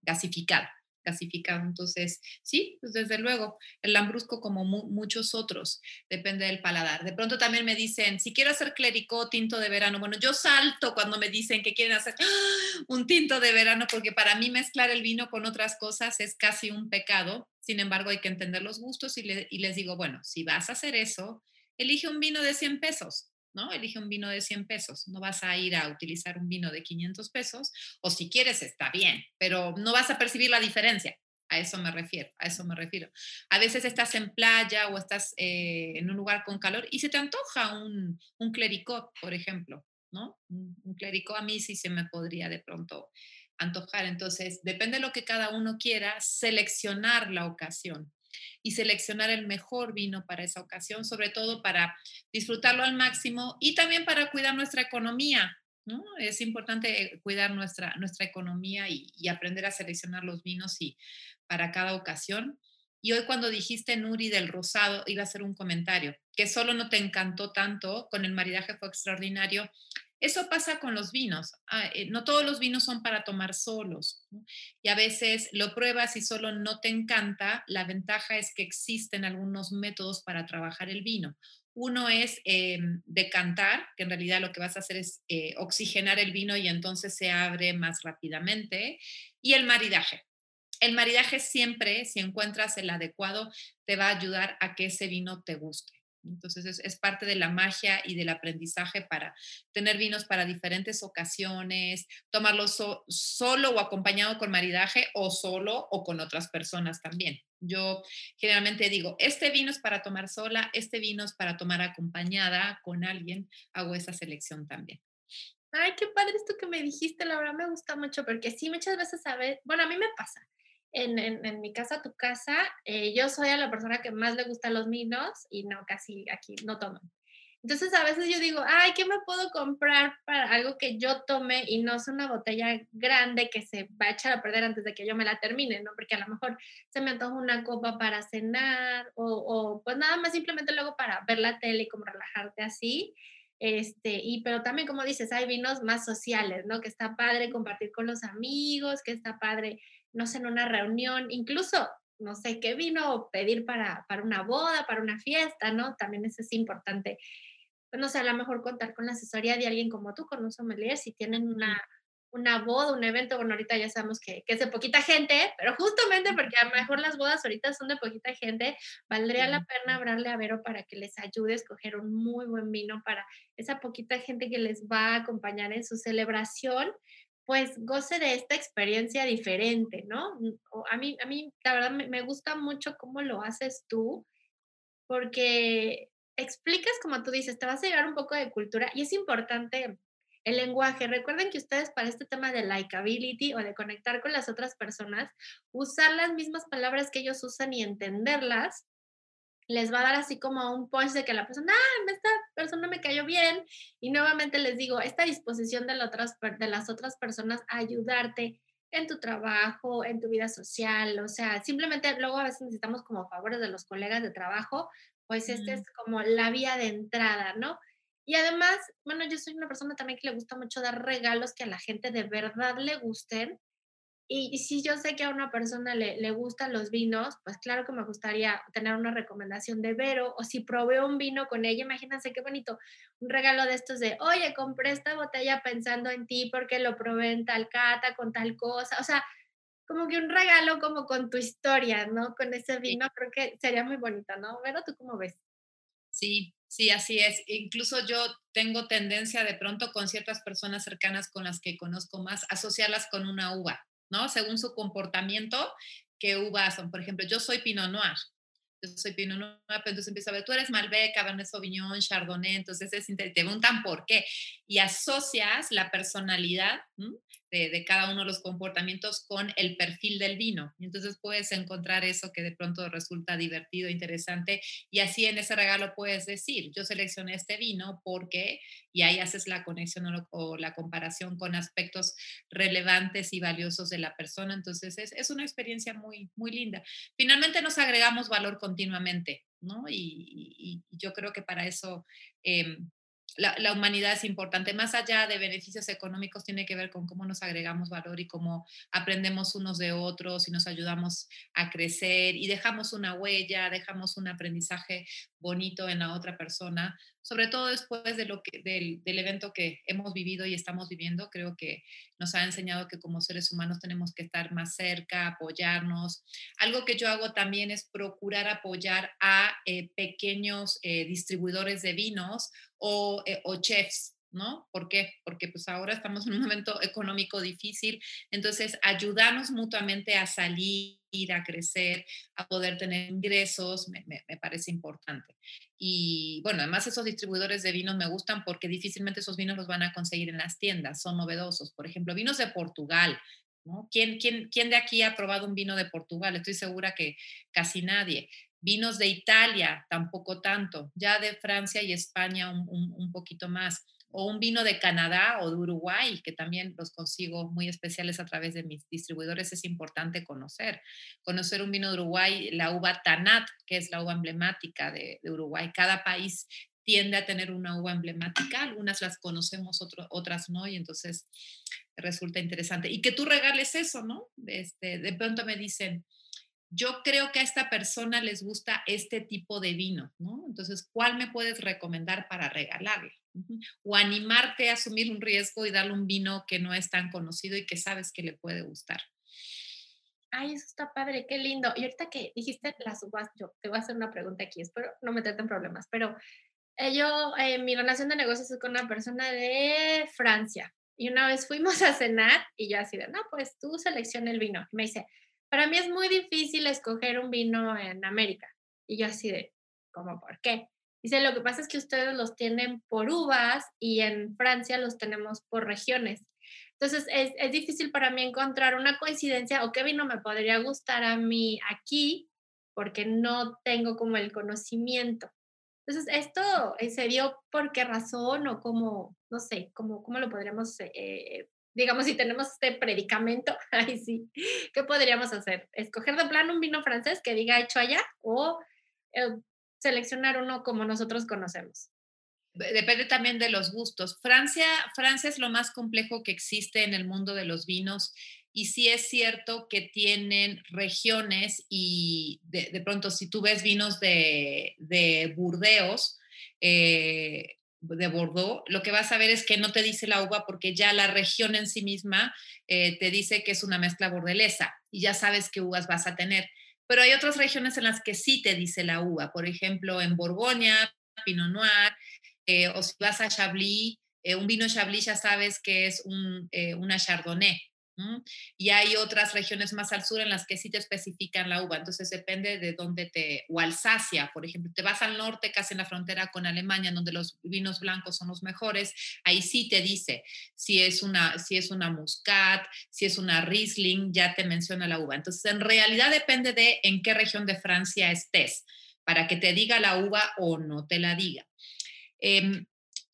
gasificado. Gasificado. Entonces, sí, pues desde luego, el lambrusco como muchos otros, depende del paladar. De pronto también me dicen, si quiero hacer clericó tinto de verano, bueno, yo salto cuando me dicen que quieren hacer ¡ah! un tinto de verano, porque para mí mezclar el vino con otras cosas es casi un pecado. Sin embargo, hay que entender los gustos y, y les digo, bueno, si vas a hacer eso, elige un vino de 100 pesos ¿no? Elige un vino de 100 pesos, no vas a ir a utilizar un vino de 500 pesos, o si quieres está bien, pero no vas a percibir la diferencia. A eso me refiero, a eso me refiero. A veces estás en playa o estás eh, en un lugar con calor y se te antoja un, un clericot, por ejemplo, ¿no? Un, un a mí sí se me podría de pronto antojar. Entonces, depende de lo que cada uno quiera, seleccionar la ocasión y seleccionar el mejor vino para esa ocasión, sobre todo para disfrutarlo al máximo y también para cuidar nuestra economía. ¿no? Es importante cuidar nuestra, nuestra economía y, aprender a seleccionar los vinos y para cada ocasión. Y hoy cuando dijiste Nuri del rosado, iba a hacer un comentario, que solo no te encantó tanto, con el maridaje fue extraordinario. Eso pasa con los vinos. Ah, eh, no todos los vinos son para tomar solos. Y a veces lo pruebas y solo no te encanta. La ventaja es que existen algunos métodos para trabajar el vino. Uno es em, decantar, que en realidad lo que vas a hacer es eh, oxigenar el vino y entonces se abre más rápidamente. Y el maridaje. El maridaje siempre, si encuentras el adecuado, te va a ayudar a que ese vino te guste. Entonces es, parte de la magia y del aprendizaje para tener vinos para diferentes ocasiones, tomarlos solo o acompañado con maridaje o solo o con otras personas también. Yo generalmente digo, este vino es para tomar sola, este vino es para tomar acompañada con alguien, hago esa selección también. Ay, qué padre esto que me dijiste, la verdad me gusta mucho porque sí, muchas veces, a ver, bueno, a mí me pasa en, en, mi casa, tu casa, eh, yo soy a la persona que más le gustan los vinos y no, casi aquí no toman. Entonces a veces yo digo, ay, ¿qué me puedo comprar para algo que yo tome y no es una botella grande que se va a echar a perder antes de que yo me la termine, ¿no? Porque a lo mejor se me antoja una copa para cenar o, o pues nada más simplemente luego para ver la tele y como relajarte así. Este, y pero también como dices, hay vinos más sociales, ¿no? Que está padre compartir con los amigos, que está padre no sé, en una reunión, incluso, no sé, qué vino pedir para, para una boda, para una fiesta, ¿no? También eso es importante. Pues, no sé, a lo mejor contar con la asesoría de alguien como tú, con un sommelier, si tienen una, una boda, un evento, bueno, ahorita ya sabemos que, que, es de poquita gente, pero justamente porque a lo mejor las bodas ahorita son de poquita gente, valdría la pena hablarle a Vero para que les ayude a escoger un muy buen vino para esa poquita gente que les va a acompañar en su celebración, pues goce de esta experiencia diferente, ¿no? Mm, a mí, a mí la verdad me, gusta mucho cómo lo haces tú, porque explicas, como tú dices, te vas a llevar un poco de cultura y es importante el lenguaje. Recuerden que ustedes para este tema de likability o de conectar con las otras personas, usar las mismas palabras que ellos usan y entenderlas les va a dar así como un punch de que la persona, ah, esta persona me cayó bien. Y nuevamente les digo, esta disposición de, otras, de las otras personas a ayudarte en tu trabajo, en tu vida social, o sea, simplemente luego a veces necesitamos como favores de los colegas de trabajo, pues esta es como la vía de entrada, ¿no? Y además, bueno, yo soy una persona también que le gusta mucho dar regalos que a la gente de verdad le gusten y, si yo sé que a una persona le, le, gustan los vinos, pues claro que me gustaría tener una recomendación de Vero, o si probé un vino con ella, imagínense qué bonito, un regalo de estos de, oye, compré esta botella pensando en ti porque lo probé en tal cata, con tal cosa, o sea, como que un regalo como con tu historia, ¿no? Con ese vino, creo que sería muy bonito, ¿no? Vero, ¿tú cómo ves? Sí, sí, así es. Incluso yo tengo tendencia de pronto con ciertas personas cercanas con las que conozco más, asociarlas con una uva. ¿No? Según su comportamiento, qué uvas son. Por ejemplo, yo soy Pinot Noir. Yo soy Pinot Noir, pero entonces empieza a ver, tú eres Malbec, Cabernet Sauvignon, Chardonnay, entonces es, te preguntan por qué. Y asocias la personalidad de, cada uno de los comportamientos con el perfil del vino. Entonces puedes encontrar eso que de pronto resulta divertido, interesante. Y así en ese regalo puedes decir, yo seleccioné este vino porque, y ahí haces la conexión o, la comparación con aspectos relevantes y valiosos de la persona. Entonces es, es, una experiencia muy, muy linda. Finalmente nos agregamos valor continuamente, ¿no? Y, yo creo que para eso... Eh, la, humanidad es importante. Más allá de beneficios económicos, tiene que ver con cómo nos agregamos valor y cómo aprendemos unos de otros y nos ayudamos a crecer y dejamos una huella, dejamos un aprendizaje bonito en la otra persona sobre todo después de lo que, del, del, evento que hemos vivido y estamos viviendo, creo que nos ha enseñado que como seres humanos tenemos que estar más cerca, apoyarnos. Algo que yo hago también es procurar apoyar a eh, pequeños eh, distribuidores de vinos o, eh, o chefs ¿no? ¿Por qué? Porque pues ahora estamos en un momento económico difícil, entonces ayudarnos mutuamente a salir, a crecer, a poder tener ingresos, me, parece importante. Y bueno, además esos distribuidores de vinos me gustan porque difícilmente esos vinos los van a conseguir en las tiendas, son novedosos. Por ejemplo, vinos de Portugal, ¿no? ¿Quién, quién, quién de aquí ha probado un vino de Portugal? Estoy segura que casi nadie. Vinos de Italia, tampoco tanto. Ya de Francia y España un poquito más o un vino de Canadá o de Uruguay, que también los consigo muy especiales a través de mis distribuidores, es importante conocer. Conocer un vino de Uruguay, la uva Tanat, que es la uva emblemática de, Uruguay. Cada país tiende a tener una uva emblemática, algunas las conocemos, otras no, y entonces resulta interesante. Y que tú regales eso, ¿no? Este, de pronto me dicen, yo creo que a esta persona les gusta este tipo de vino, ¿no? Entonces, ¿cuál me puedes recomendar para regalarle? O animarte a asumir un riesgo y darle un vino que no es tan conocido y que sabes que le puede gustar. Ay, eso está padre, qué lindo. Y ahorita que dijiste las uvas, yo te voy a hacer una pregunta aquí, espero no meterte en problemas, pero eh, yo, eh, mi relación de negocios es con una persona de Francia. Y una vez fuimos a cenar y yo así de, no, pues tú selecciona el vino. Y me dice, para mí es muy difícil escoger un vino en América. Y yo así de, ¿cómo por qué? Dice, lo que pasa es que ustedes los tienen por uvas y en Francia los tenemos por regiones. Entonces es, es difícil para mí encontrar una coincidencia o qué vino me podría gustar a mí aquí porque no tengo como el conocimiento. Entonces, ¿esto eh, se dio por qué razón o cómo, no sé, cómo, cómo lo podríamos eh, digamos, si tenemos este predicamento, ahí sí, ¿qué podríamos hacer? ¿Escoger de plano un vino francés que diga hecho allá o eh, seleccionar uno como nosotros conocemos? Depende también de los gustos. Francia, Francia es lo más complejo que existe en el mundo de los vinos y sí es cierto que tienen regiones y de, pronto si tú ves vinos de, de Burdeos, eh, de Bordeaux, lo que vas a ver es que no te dice la uva porque ya la región en sí misma eh, te dice que es una mezcla bordelesa y ya sabes qué uvas vas a tener. Pero hay otras regiones en las que sí te dice la uva, por ejemplo, en Borgoña, Pinot Noir, eh, o si vas a Chablis, eh, un vino Chablis ya sabes que es un, una Chardonnay. Y hay otras regiones más al sur en las que sí te especifican la uva, entonces depende de dónde te, o Alsacia, por ejemplo, te vas al norte, casi en la frontera con Alemania, donde los vinos blancos son los mejores, ahí sí te dice si es una, si es una Muscat, si es una Riesling, ya te menciona la uva. Entonces, en realidad depende de en qué región de Francia estés, para que te diga la uva o no te la diga. Em,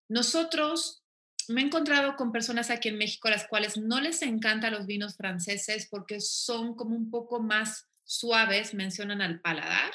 nosotros me he encontrado con personas aquí en México las cuales no les encantan los vinos franceses porque son como un poco más suaves, mencionan al paladar.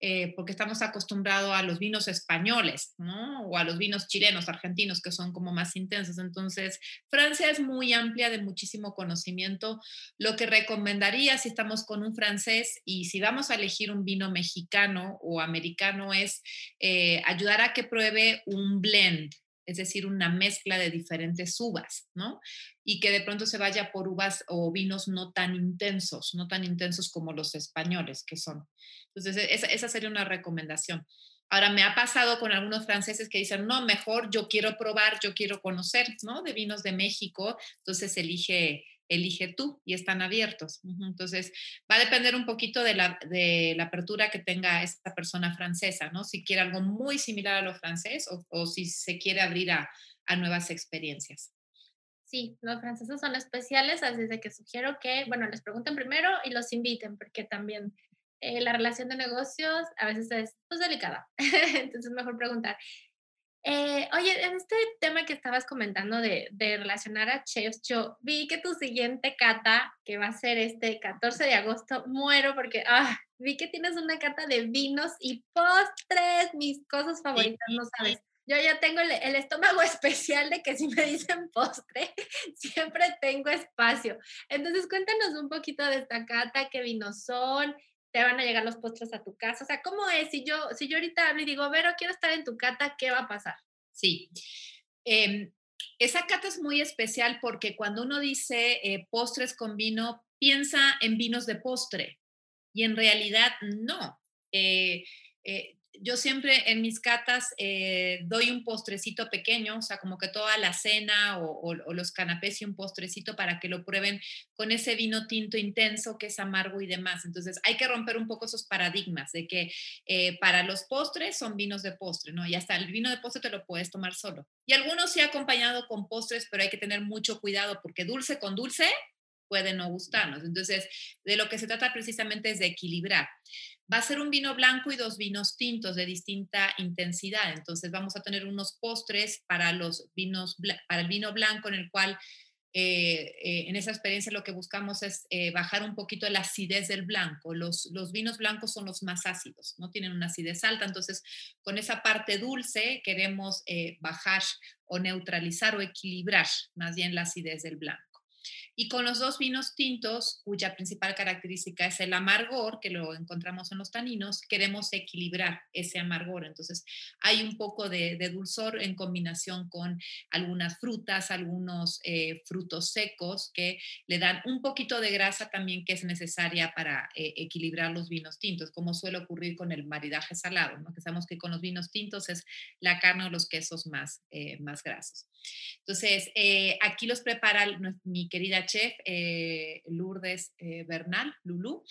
eh, porque estamos acostumbrados a los vinos españoles, ¿no? O a los vinos chilenos, argentinos, que son como más intensos. Entonces, Francia es muy amplia de muchísimo conocimiento. Lo que recomendaría si estamos con un francés y si vamos a elegir un vino mexicano o americano es eh, ayudar a que pruebe un blend, es decir, una mezcla de diferentes uvas, ¿no? Y que de pronto se vaya por uvas o vinos no tan intensos, no tan intensos como los españoles que son. Entonces, e, esa, esa sería una recomendación. Ahora, me ha pasado con algunos franceses que dicen, no, mejor yo quiero probar, yo quiero conocer, ¿no? De vinos de México, entonces elige elige tú y están abiertos. Entonces, va a depender un poquito de la, de la apertura que tenga esta persona francesa, ¿no? Si quiere algo muy similar a lo francés o, si se quiere abrir a, a, nuevas experiencias. Sí, los franceses son especiales, así de que sugiero que, bueno, les pregunten primero y los inviten, porque también eh, la relación de negocios a veces es pues, delicada. Entonces, mejor preguntar. Eh, oye, en este tema que estabas comentando de, de, relacionar a chefs, yo vi que tu siguiente cata, que va a ser este 14 de agosto, muero porque ah, vi que tienes una cata de vinos y postres, mis cosas favoritas, no sabes. Yo ya tengo el, el, estómago especial de que si me dicen postre, siempre tengo espacio. Entonces, cuéntanos un poquito de esta cata, qué vinos son, te van a llegar los postres a tu casa. O sea, ¿cómo es? Si yo, si yo ahorita hablo y digo, Vero, quiero estar en tu cata, ¿qué va a pasar? Sí. Eh, esa cata es muy especial porque cuando uno dice eh, postres con vino, piensa en vinos de postre y en realidad no. Eh, eh yo siempre en mis catas eh, doy un postrecito pequeño, o sea, como que toda la cena o, los canapés y un postrecito para que lo prueben con ese vino tinto intenso que es amargo y demás. Entonces, hay que romper un poco esos paradigmas de que eh, para los postres son vinos de postre, ¿no? Y hasta el vino de postre te lo puedes tomar solo. Y algunos sí acompañado con postres, pero hay que tener mucho cuidado porque dulce con dulce puede no gustarnos. Entonces, de lo que se trata precisamente es de equilibrar. Va a ser un vino blanco y dos vinos tintos de distinta intensidad. Entonces, vamos a tener unos postres para los vinos, para el vino blanco en el cual eh, eh, en esa experiencia lo que buscamos es eh, bajar un poquito la acidez del blanco. Los, los, vinos blancos son los más ácidos, no tienen una acidez alta, entonces con esa parte dulce queremos bajar o neutralizar o equilibrar más bien la acidez del blanco. Y con los dos vinos tintos, cuya principal característica es el amargor, que lo encontramos en los taninos, queremos equilibrar ese amargor. Entonces, hay un poco de, de dulzor en combinación con algunas frutas, algunos eh, frutos secos que le dan un poquito de grasa también que es necesaria para eh, equilibrar los vinos tintos, como suele ocurrir con el maridaje salado, ¿no? que sabemos que con los vinos tintos es la carne o los quesos más, eh, más grasos. Entonces, eh, aquí los prepara mi querida chef eh, Lourdes eh, Bernal, Lulú,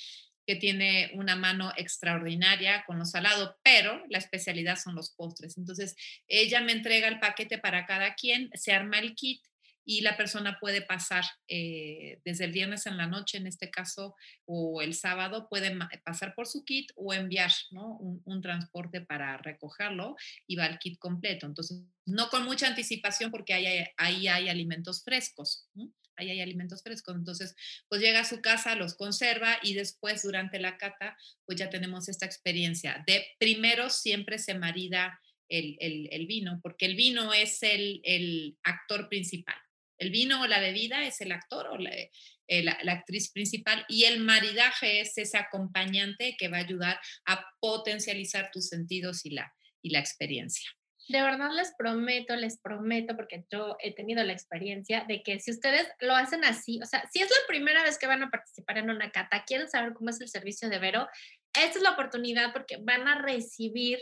que tiene una mano extraordinaria con lo salado, pero la especialidad son los postres. Entonces, ella me entrega el paquete para cada quien, se arma el kit y la persona puede pasar eh, desde el viernes en la noche, en este caso, o el sábado, puede pasar por su kit o enviar ¿no? un, transporte para recogerlo y va el kit completo. Entonces, no con mucha anticipación porque ahí hay, alimentos frescos. Ahí hay alimentos frescos. Entonces, pues llega a su casa, los conserva y después durante la cata, pues ya tenemos esta experiencia de primero siempre se marida el, el, vino, porque el vino es el, el actor principal. El vino o la bebida es el actor o la, eh, la, la, actriz principal y el maridaje es ese acompañante que va a ayudar a potencializar tus sentidos y la, y la experiencia. De verdad les prometo, les prometo, porque yo he tenido la experiencia de que si ustedes lo hacen así, o sea, si es la primera vez que van a participar en una cata, quieren saber cómo es el servicio de Vero, esta es la oportunidad porque van a recibir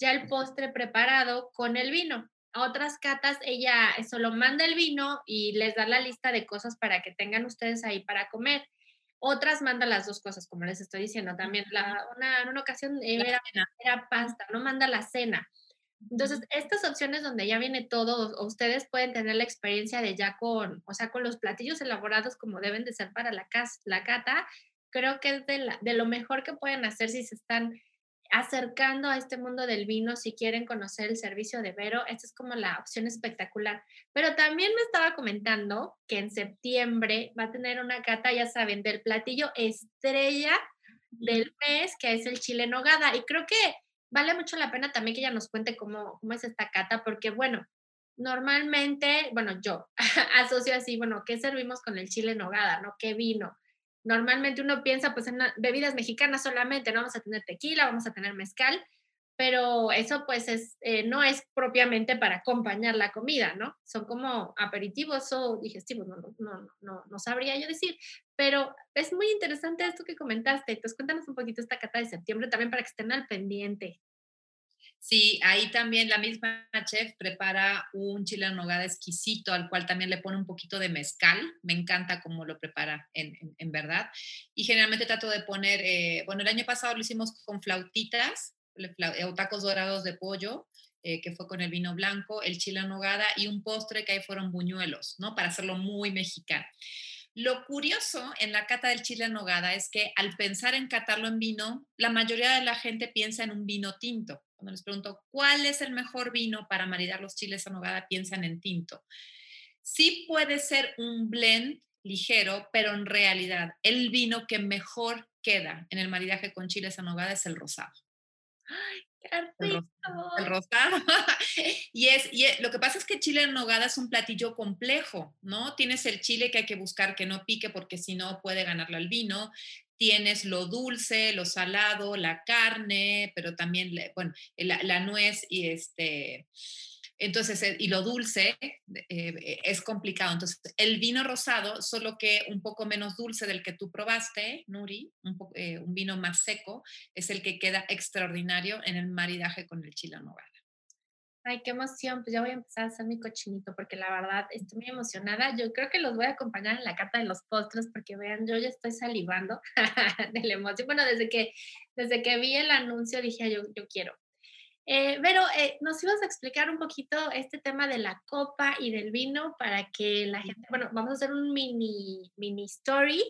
ya el postre preparado con el vino otras catas ella solo manda el vino y les da la lista de cosas para que tengan ustedes ahí para comer. Otras manda las dos cosas, como les estoy diciendo también. La, una, en una ocasión era, era, pasta, no manda la cena. Entonces, estas opciones donde ya viene todo, ustedes pueden tener la experiencia de ya con, o sea, con los platillos elaborados como deben de ser para la, casa, la cata, creo que es de, la, de lo mejor que pueden hacer si se están acercando a este mundo del vino, si quieren conocer el servicio de Vero, esta es como la opción espectacular. Pero también me estaba comentando que en septiembre va a tener una cata, ya saben, del platillo estrella del mes, que es el chile nogada. Y creo que vale mucho la pena también que ella nos cuente cómo, cómo es esta cata, porque bueno, normalmente, bueno, yo asocio así, bueno, ¿qué servimos con el chile nogada, no? ¿Qué vino? Normalmente uno piensa pues en bebidas mexicanas solamente, no vamos a tener tequila, vamos a tener mezcal, pero eso pues es, eh, no es propiamente para acompañar la comida, ¿no? Son como aperitivos o digestivos, no, no, no, no, sabría yo decir, pero es muy interesante esto que comentaste, entonces cuéntanos un poquito esta cata de septiembre también para que estén al pendiente. Sí, ahí también la misma chef prepara un chile en nogada exquisito, al cual también le pone un poquito de mezcal. Me encanta cómo lo prepara, en, en, verdad. Y generalmente trato de poner, eh, bueno, el año pasado lo hicimos con flautitas, o tacos dorados de pollo, eh, que fue con el vino blanco, el chile en nogada y un postre que ahí fueron buñuelos, ¿no? Para hacerlo muy mexicano. Lo curioso en la cata del chile en nogada es que al pensar en catarlo en vino, la mayoría de la gente piensa en un vino tinto. Cuando les pregunto cuál es el mejor vino para maridar los chiles en nogada, piensan en tinto. Sí puede ser un blend ligero, pero en realidad el vino que mejor queda en el maridaje con chiles en nogada es el rosado. ¡Ay, qué el, rosado. y, es, y lo que pasa es que chile en nogada es un platillo complejo, ¿no? Tienes el chile que hay que buscar que no pique porque si no puede ganarle al vino. Tienes lo dulce, lo salado, la carne, pero también, bueno, la, la nuez y este entonces, eh, y lo dulce eh, eh, es complicado. Entonces, el vino rosado, solo que un poco menos dulce del que tú probaste, Nuri, un, un vino más seco, es el que queda extraordinario en el maridaje con el chile nogada. Ay, qué emoción. Pues ya voy a empezar a hacer mi cochinito porque la verdad estoy muy emocionada. Yo creo que los voy a acompañar en la carta de los postres porque vean, yo ya estoy salivando de la emoción. Bueno, desde que, desde que vi el anuncio dije, yo, yo quiero. Eh, pero eh, nos ibas a explicar un poquito este tema de la copa y del vino para que la gente, bueno, vamos a hacer un mini, mini story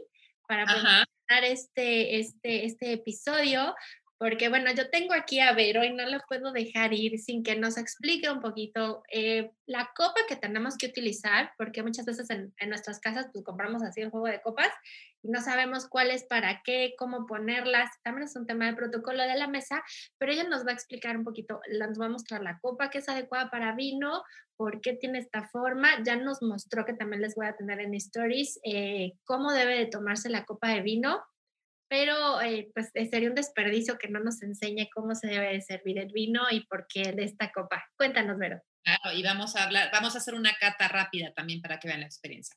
para presentar este, este, este episodio, porque bueno, yo tengo aquí a Vero y no la puedo dejar ir sin que nos explique un poquito eh, la copa que tenemos que utilizar, porque muchas veces en, en, nuestras casas pues compramos así un juego de copas y no sabemos cuál es para qué, cómo ponerlas, también es un tema de protocolo de la mesa, pero ella nos va a explicar un poquito, nos va a mostrar la copa que es adecuada para vino, por qué tiene esta forma, ya nos mostró que también les voy a tener en stories eh, cómo debe de tomarse la copa de vino pero eh, pues eh, sería un desperdicio que no nos enseñe cómo se debe de servir el vino y por qué de esta copa. Cuéntanos, Vero. Claro, y vamos a hablar, vamos a hacer una cata rápida también para que vean la experiencia.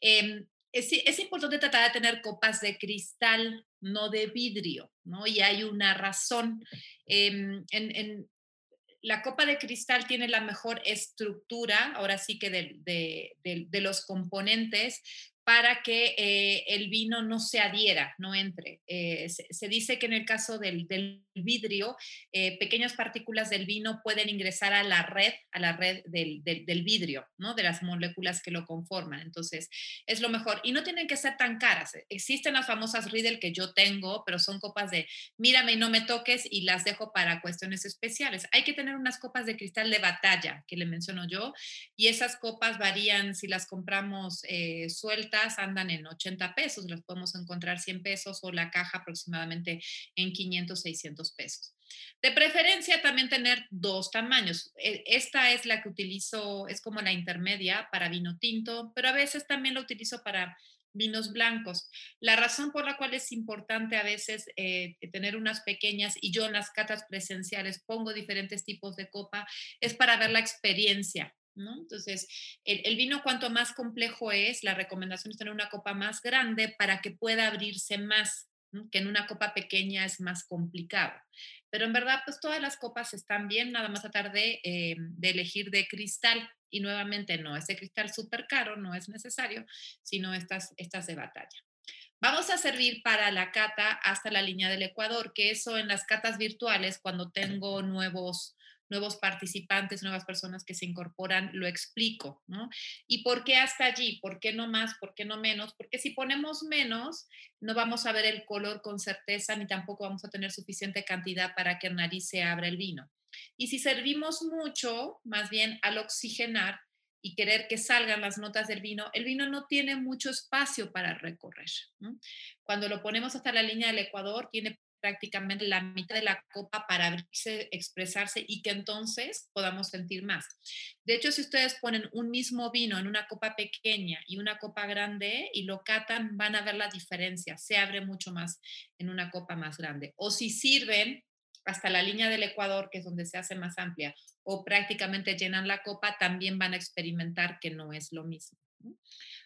Em, es, es, importante tratar de tener copas de cristal, no de vidrio, ¿no? Y hay una razón. Em, en, en, la copa de cristal tiene la mejor estructura, ahora sí que de, de, de, de los componentes, para que eh, el vino no se adhiera, no entre. Eh, se, dice que en el caso del, vidrio, eh, pequeñas partículas del vino pueden ingresar a la red, a la red del, vidrio, ¿no? De las moléculas que lo conforman. Entonces, es lo mejor. Y no tienen que ser tan caras. Existen las famosas Riedel que yo tengo, pero son copas de mírame y no me toques y las dejo para cuestiones especiales. Hay que tener unas copas de cristal de batalla, que le menciono yo, y esas copas varían si las compramos sueltas andan en 80 pesos, las podemos encontrar 100 pesos o la caja aproximadamente en 500, 600 pesos. De preferencia también tener dos tamaños. E, esta es la que utilizo, es como la intermedia para vino tinto, pero a veces también la utilizo para vinos blancos. La razón por la cual es importante a veces eh, tener unas pequeñas, y yo en las catas presenciales pongo diferentes tipos de copa, es para ver la experiencia. Entonces, el, vino cuanto más complejo es, la recomendación es tener una copa más grande para que pueda abrirse más, que en una copa pequeña es más complicado. Pero en verdad, pues todas las copas están bien, nada más tratar de, eh, de elegir de cristal. Y nuevamente, no ese cristal súper caro, no es necesario, sino estas, estas de batalla. Vamos a servir para la cata hasta la línea del Ecuador, que eso en las catas virtuales, cuando tengo nuevos nuevos participantes, nuevas personas que se incorporan, lo explico, ¿no? ¿Y por qué hasta allí? ¿Por qué no más? ¿Por qué no menos? Porque si ponemos menos, no vamos a ver el color con certeza ni tampoco vamos a tener suficiente cantidad para que nariz se abra el vino. Y si servimos mucho, más bien al oxigenar, y querer que salgan las notas del vino, el vino no tiene mucho espacio para recorrer. Cuando lo ponemos hasta la línea del Ecuador, tiene prácticamente la mitad de la copa para abrirse, expresarse y que entonces podamos sentir más. De hecho, si ustedes ponen un mismo vino en una copa pequeña y una copa grande y lo catan, van a ver la diferencia. Se abre mucho más en una copa más grande. O si sirven hasta la línea del Ecuador, que es donde se hace más amplia, o prácticamente llenan la copa, también van a experimentar que no es lo mismo.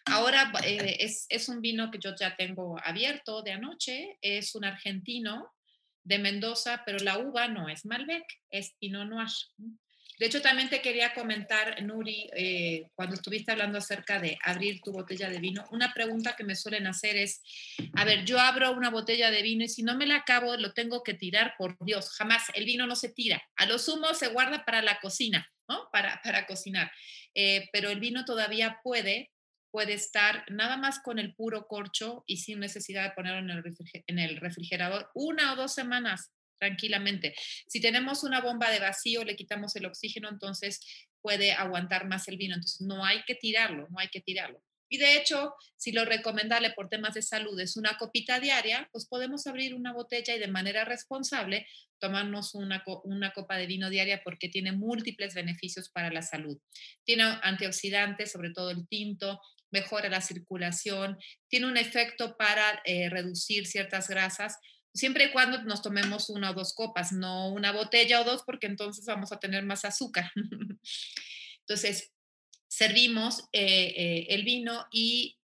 Ahora eh, es, un vino que yo ya tengo abierto de anoche, es un argentino de Mendoza, pero la uva no es Malbec, es Pinot Noir. De hecho, también te quería comentar, Nuri, eh, cuando estuviste hablando acerca de abrir tu botella de vino, una pregunta que me suelen hacer es, a ver, yo abro una botella de vino y si no me la acabo, lo tengo que tirar, por Dios, jamás, el vino no se tira, a lo sumo se guarda para la cocina, ¿no? Para, para cocinar, eh, pero el vino todavía puede puede estar nada más con el puro corcho y sin necesidad de ponerlo en el, en el refrigerador una o dos semanas tranquilamente. Si tenemos una bomba de vacío, le quitamos el oxígeno, entonces puede aguantar más el vino. Entonces no hay que tirarlo, no hay que tirarlo. Y de hecho, si lo recomendable por temas de salud es una copita diaria, pues podemos abrir una botella y de manera responsable tomarnos una, una, copa de vino diaria porque tiene múltiples beneficios para la salud. Tiene antioxidantes, sobre todo el tinto, mejora la circulación, tiene un efecto para eh, reducir ciertas grasas, siempre y cuando nos tomemos una o dos copas, no una botella o dos, porque entonces vamos a tener más azúcar. entonces, servimos eh, eh, el vino y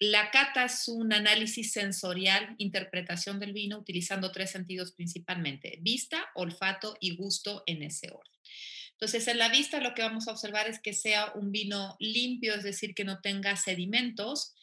la cata es un análisis sensorial, interpretación del vino, utilizando tres sentidos principalmente, vista, olfato y gusto en ese orden. Entonces, en la vista lo que vamos a observar es que sea un vino limpio, es decir, que no tenga sedimentos.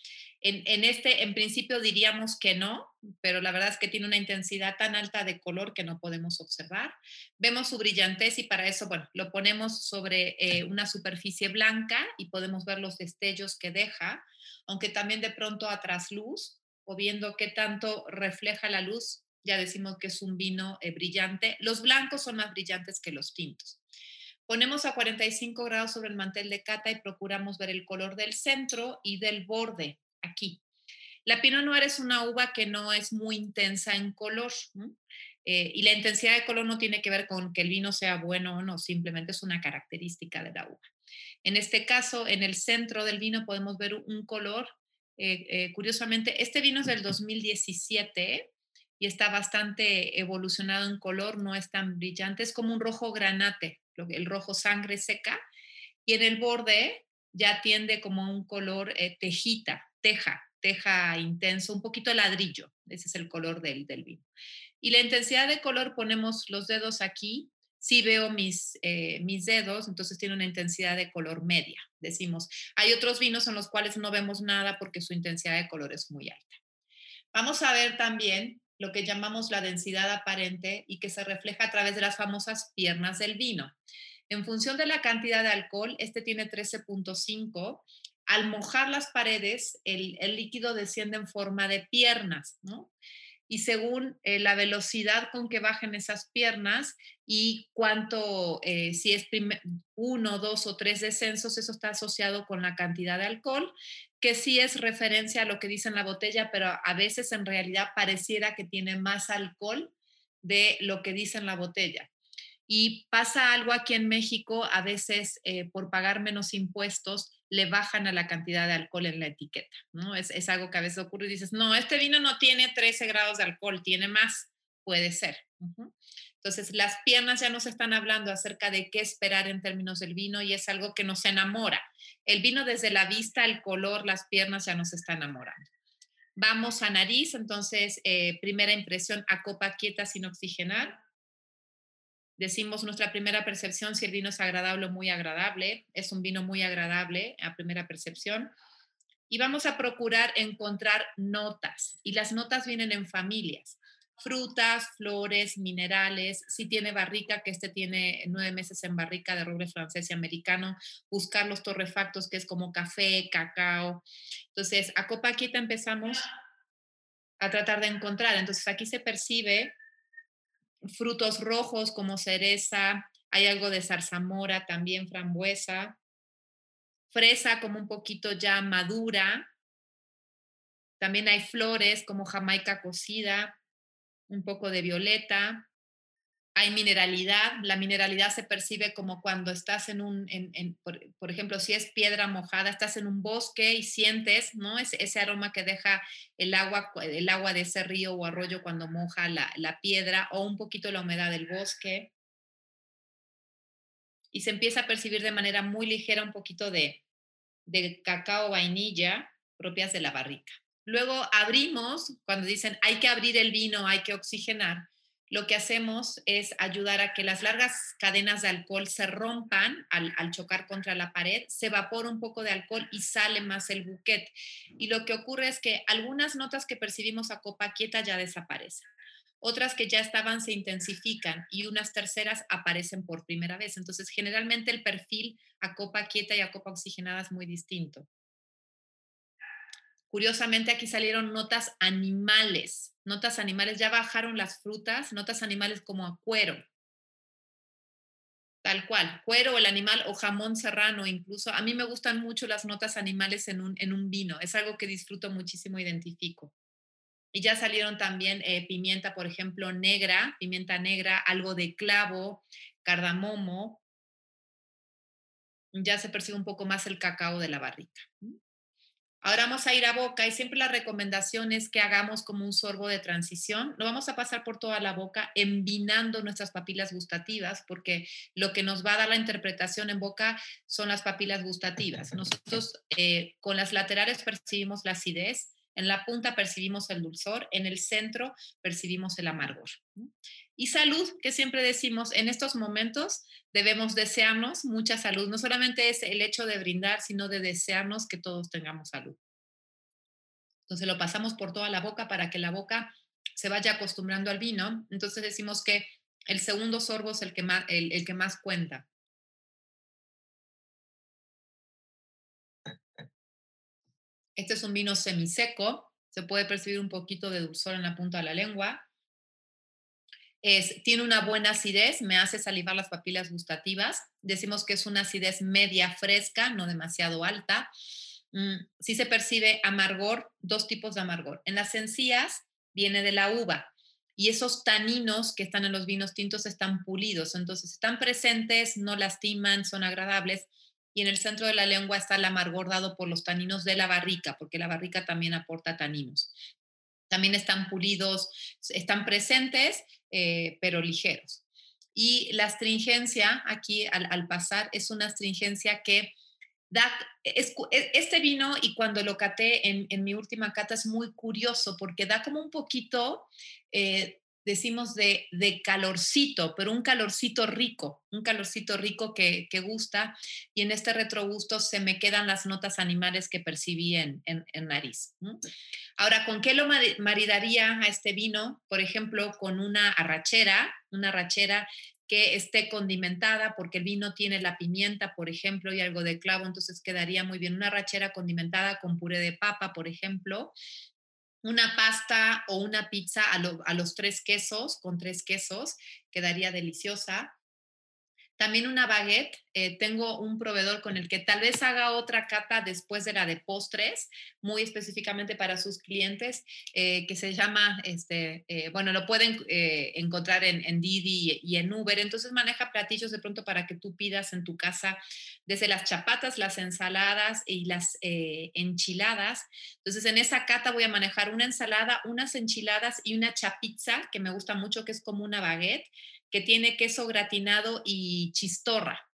En, este, en principio diríamos que no, pero la verdad es que tiene una intensidad tan alta de color que no podemos observar. Vemos su brillantez y para eso, bueno, lo ponemos sobre eh, una superficie blanca y podemos ver los destellos que deja, aunque también de pronto a trasluz o viendo qué tanto refleja la luz, ya decimos que es un vino eh, brillante. Los blancos son más brillantes que los tintos. Ponemos a 45 grados sobre el mantel de cata y procuramos ver el color del centro y del borde aquí. La Pinot Noir es una uva que no es muy intensa en color eh, y la intensidad de color no tiene que ver con que el vino sea bueno o no, simplemente es una característica de la uva. En este caso, en el centro del vino podemos ver un color, eh, eh, curiosamente, este vino es del 2017 y está bastante evolucionado en color, no es tan brillante, es como un rojo granate, el rojo sangre seca, y en el borde ya tiende como un color tejita, teja, teja intenso, un poquito ladrillo, ese es el color del, del vino. Y la intensidad de color ponemos los dedos aquí, si veo mis, eh, mis dedos, entonces tiene una intensidad de color media, decimos. Hay otros vinos en los cuales no vemos nada porque su intensidad de color es muy alta. Vamos a ver también lo que llamamos la densidad aparente y que se refleja a través de las famosas piernas del vino. En función de la cantidad de alcohol, este tiene 13.5. Al mojar las paredes, el, líquido desciende en forma de piernas, ¿no? Y según eh, la velocidad con que bajen esas piernas y cuánto, eh, si es uno, dos o tres descensos, eso está asociado con la cantidad de alcohol que sí es referencia a lo que dice en la botella, pero a veces en realidad pareciera que tiene más alcohol de lo que dice en la botella. Y pasa algo aquí en México, a veces eh, por pagar menos impuestos le bajan a la cantidad de alcohol en la etiqueta, ¿no? Es, es algo que a veces ocurre y dices, no, este vino no tiene 13 grados de alcohol, tiene más, puede ser. Entonces, las piernas ya nos están hablando acerca de qué esperar en términos del vino y es algo que nos enamora. El vino desde la vista, el color, las piernas ya nos está enamorando. Vamos a nariz, entonces, eh, primera impresión a copa quieta sin oxigenar. Decimos nuestra primera percepción si el vino es agradable o muy agradable. Es un vino muy agradable a primera percepción. Y vamos a procurar encontrar notas. Y las notas vienen en familias frutas, flores, minerales, si tiene barrica, que este tiene nueve meses en barrica de roble francés y americano, buscar los torrefactos, que es como café, cacao. Entonces, a copa quieta empezamos a tratar de encontrar. Entonces, aquí se percibe frutos rojos como cereza, hay algo de zarzamora, también frambuesa, fresa como un poquito ya madura. También hay flores como jamaica cocida, un poco de violeta, hay mineralidad. La mineralidad se percibe como cuando estás en un, por, ejemplo, si es piedra mojada, estás en un bosque y sientes, ¿no? ese aroma que deja el agua, el agua de ese río o arroyo cuando moja la, la piedra o un poquito la humedad del bosque. Y se empieza a percibir de manera muy ligera un poquito de, de cacao vainilla propias de la barrica. Luego abrimos, cuando dicen hay que abrir el vino, hay que oxigenar, lo que hacemos es ayudar a que las largas cadenas de alcohol se rompan al, chocar contra la pared, se evapora un poco de alcohol y sale más el buquet. Y lo que ocurre es que algunas notas que percibimos a copa quieta ya desaparecen. Otras que ya estaban se intensifican y unas terceras aparecen por primera vez. Entonces, generalmente el perfil a copa quieta y a copa oxigenada es muy distinto. Curiosamente aquí salieron notas animales, notas animales, ya bajaron las frutas, notas animales como a cuero. Tal cual, cuero, el animal o jamón serrano incluso. A mí me gustan mucho las notas animales en un, en un vino, es algo que disfruto muchísimo, identifico. Y ya salieron también eh, pimienta, por ejemplo, negra, pimienta negra, algo de clavo, cardamomo. Ya se percibe un poco más el cacao de la barrica. Ahora vamos a ir a boca y siempre la recomendación es que hagamos como un sorbo de transición. Lo vamos a pasar por toda la boca, envinando nuestras papilas gustativas, porque lo que nos va a dar la interpretación en boca son las papilas gustativas. Nosotros eh, con las laterales percibimos la acidez, en la punta percibimos el dulzor, en el centro percibimos el amargor. Y salud, que siempre decimos, en estos momentos debemos desearnos mucha salud. No solamente es el hecho de brindar, sino de desearnos que todos tengamos salud. Entonces lo pasamos por toda la boca para que la boca se vaya acostumbrando al vino. Entonces decimos que el segundo sorbo es el que más, el que más cuenta. Este es un vino semiseco, se puede percibir un poquito de dulzor en la punta de la lengua. Es, tiene una buena acidez, me hace salivar las papilas gustativas. Decimos que es una acidez media fresca, no demasiado alta. Mm, sí se percibe amargor, dos tipos de amargor. En las encías viene de la uva y esos taninos que están en los vinos tintos están pulidos, entonces están presentes, no lastiman, son agradables y en el centro de la lengua está el amargor dado por los taninos de la barrica, porque la barrica también aporta taninos. También están pulidos, están presentes, eh, pero ligeros. Y la astringencia aquí al, pasar es una astringencia que da, e, este vino y cuando lo caté en, mi última cata es muy curioso porque da como un poquito eh, decimos de, de, calorcito, pero un calorcito rico, un calorcito rico que, que, gusta y en este retrogusto se me quedan las notas animales que percibí en, en, nariz. Ahora, ¿con qué lo maridaría a este vino? Por ejemplo, con una arrachera, una arrachera que esté condimentada, porque el vino tiene la pimienta, por ejemplo, y algo de clavo, entonces quedaría muy bien. Una arrachera condimentada con puré de papa, por ejemplo, una pasta o una pizza a, los tres quesos, con tres quesos, quedaría deliciosa. También una baguette. Eh, tengo un proveedor con el que tal vez haga otra cata después de la de postres, muy específicamente para sus clientes, eh, que se llama, este, eh, bueno, lo pueden encontrar en, en, Didi y en Uber. Entonces maneja platillos de pronto para que tú pidas en tu casa desde las chapatas, las ensaladas y las enchiladas. Entonces en esa cata voy a manejar una ensalada, unas enchiladas y una chapizza, que me gusta mucho, que es como una baguette que tiene queso gratinado y chistorra.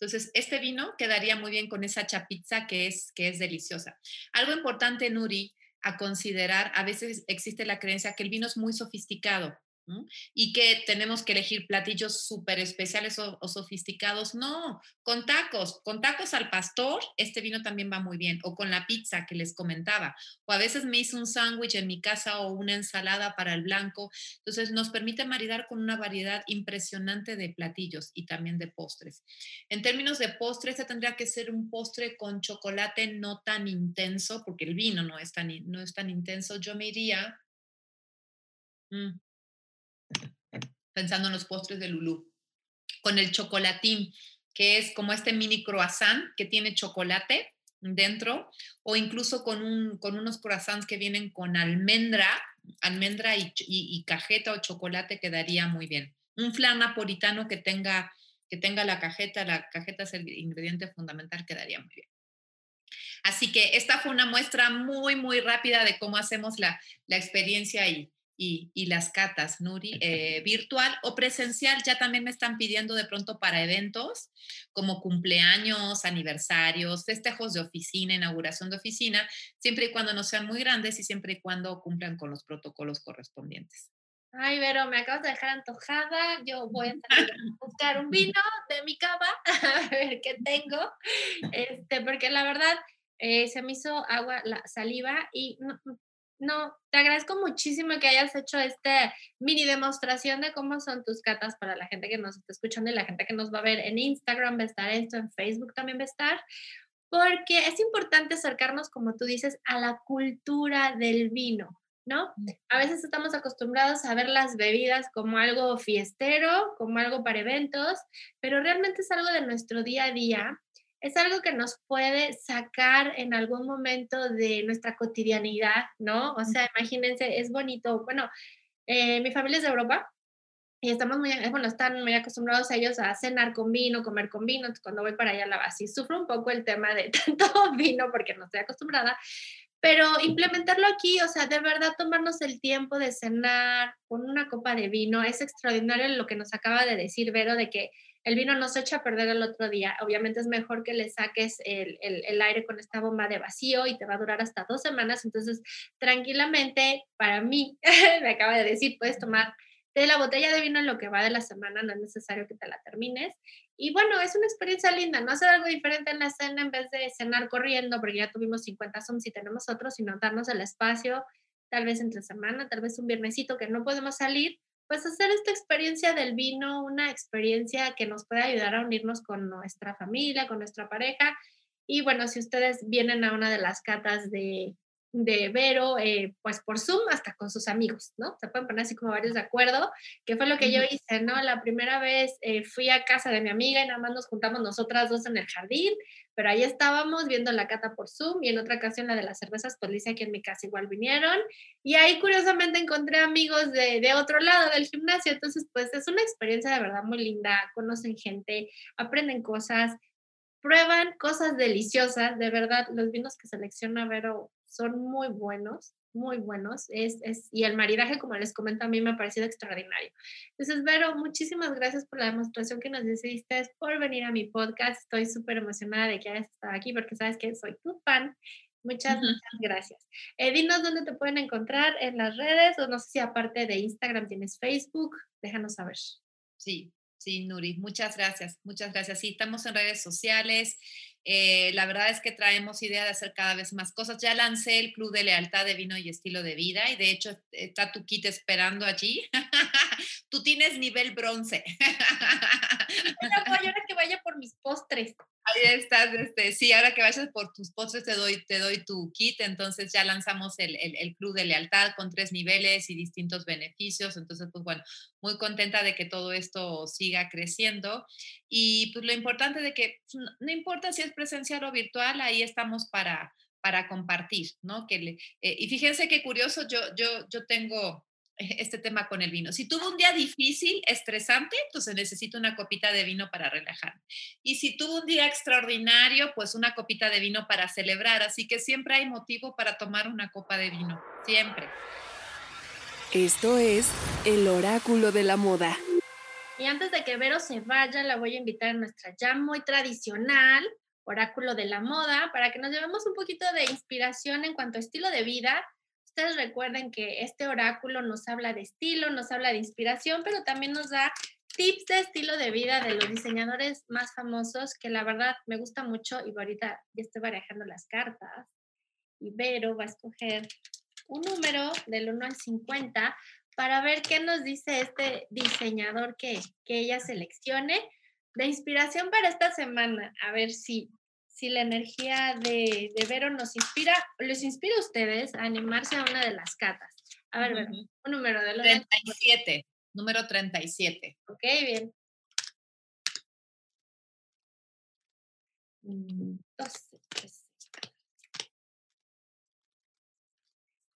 Entonces, este vino quedaría muy bien con esa chapizza que es, que es deliciosa. Algo importante, Nuri, a considerar, a veces existe la creencia que el vino es muy sofisticado y que tenemos que elegir platillos súper especiales o, sofisticados. No, con tacos, con tacos al pastor, este vino también va muy bien, o con la pizza que les comentaba, o a veces me hice un sándwich en mi casa o una ensalada para el blanco. Entonces nos permite maridar con una variedad impresionante de platillos y también de postres. En términos de postres, este tendría que ser un postre con chocolate no tan intenso, porque el vino no es tan, no es tan intenso. Yo me iría... Mm, pensando en los postres de Lulú, con el chocolatín. que es como este mini croissant que tiene chocolate dentro, o incluso con, un, con unos croissants que vienen con almendra, almendra y, cajeta o chocolate quedaría muy bien. Un flan napolitano que tenga, que tenga la cajeta, la cajeta es el ingrediente fundamental, quedaría muy bien. Así que esta fue una muestra muy, muy rápida de cómo hacemos la, la experiencia y, y, las catas, Nuri, eh, virtual o presencial. Ya también me están pidiendo de pronto para eventos como cumpleaños, aniversarios, festejos de oficina, inauguración de oficina, siempre y cuando no sean muy grandes y siempre y cuando cumplan con los protocolos correspondientes. Ay, Vero, me acabas de dejar antojada. Yo voy a buscar un vino de mi cava a ver qué tengo. Este, porque la verdad eh, se me hizo agua la saliva y no, te agradezco muchísimo que hayas hecho esta mini demostración de cómo son tus catas para la gente que nos está escuchando y la gente que nos va a ver en Instagram, va a estar esto, en Facebook también va a estar, porque es importante acercarnos, como tú dices, a la cultura del vino. ¿no? A veces estamos acostumbrados a ver las bebidas como algo fiestero, como algo para eventos, pero realmente es algo de nuestro día a día es algo que nos puede sacar en algún momento de nuestra cotidianidad, ¿no? O sea, imagínense, es bonito. Bueno, eh, mi familia es de Europa y estamos muy, bueno, están muy acostumbrados ellos a cenar con vino, comer con vino. Cuando voy para allá, la así sufro un poco el tema de tanto vino porque no estoy acostumbrada. Pero implementarlo aquí, o sea, de verdad tomarnos el tiempo de cenar con una copa de vino, es extraordinario lo que nos acaba de decir Vero, de que el vino no se echa a perder el otro día. Obviamente es mejor que le saques el, aire con esta bomba de vacío y te va a durar hasta dos semanas. Entonces, tranquilamente, para mí, me acaba de decir, puedes tomar de la botella de vino en lo que va de la semana, no es necesario que te la termines. Y bueno, es una experiencia linda, no hacer algo diferente en la cena en vez de cenar corriendo, porque ya tuvimos 50 Zooms y tenemos otros, sino darnos el espacio, tal vez entre semana, tal vez un viernesito que no podemos salir, pues hacer esta experiencia del vino una experiencia que nos puede ayudar a unirnos con nuestra familia, con nuestra pareja. Y bueno, si ustedes vienen a una de las catas de, de Vero, eh, pues por Zoom hasta con sus amigos, ¿no? Se pueden poner así como varios de acuerdo, que fue lo que yo hice, ¿no? La primera vez eh, fui a casa de mi amiga y nada más nos juntamos nosotras dos en el jardín, pero ahí estábamos viendo la cata por Zoom y en otra ocasión la de las cervezas, pues dice aquí en mi casa igual vinieron y ahí curiosamente encontré amigos de, de otro lado del gimnasio, entonces pues es una experiencia de verdad muy linda, conocen gente, aprenden cosas, prueban cosas deliciosas, de verdad, los vinos que selecciona Vero son muy buenos, muy buenos. Es, es, y el maridaje, como les comento, a mí me ha parecido extraordinario. Entonces, Vero, muchísimas gracias por la demostración que nos hiciste, por venir a mi podcast. Estoy súper emocionada de que hayas estado aquí porque sabes que soy tu fan. Muchas, muchas gracias. Eh, dinos dónde te pueden encontrar en las redes o no sé si aparte de Instagram tienes Facebook. Déjanos saber. Sí, sí, Nuri. Muchas gracias. Muchas gracias. Sí, estamos en redes sociales. Eh, la verdad es que traemos idea de hacer cada vez más cosas. Ya lancé el Club de Lealtad de Vino y Estilo de Vida y de hecho está tu kit esperando allí. Tú tienes nivel bronce. ahora que vaya por mis postres. Ahí estás, este, sí, ahora que vayas por tus postres te doy, te doy tu kit, entonces ya lanzamos el, el, club de lealtad con tres niveles y distintos beneficios, entonces pues bueno, muy contenta de que todo esto siga creciendo y pues lo importante de que pues, no, importa si es presencial o virtual, ahí estamos para, para compartir, ¿no? Que le, eh, y fíjense qué curioso, yo, yo, yo tengo este tema con el vino. Si tuvo un día difícil, estresante, entonces necesito una copita de vino para relajar. Y si tuvo un día extraordinario, pues una copita de vino para celebrar. Así que siempre hay motivo para tomar una copa de vino, siempre. Esto es el oráculo de la moda. Y antes de que Vero se vaya, la voy a invitar a nuestra ya muy tradicional oráculo de la moda para que nos llevemos un poquito de inspiración en cuanto a estilo de vida Ustedes recuerden que este oráculo nos habla de estilo, nos habla de inspiración, pero también nos da tips de estilo de vida de los diseñadores más famosos, que la verdad me gusta mucho y ahorita ya estoy barajando las cartas. Y Vero va a escoger un número del 1 al 50 para ver qué nos dice este diseñador que, que ella seleccione de inspiración para esta semana. A ver si si la energía de, de Vero nos inspira, les inspira a ustedes a animarse a una de las catas. A ver, Vero, un número de los 37, número 37. Ok, bien. 12, 13.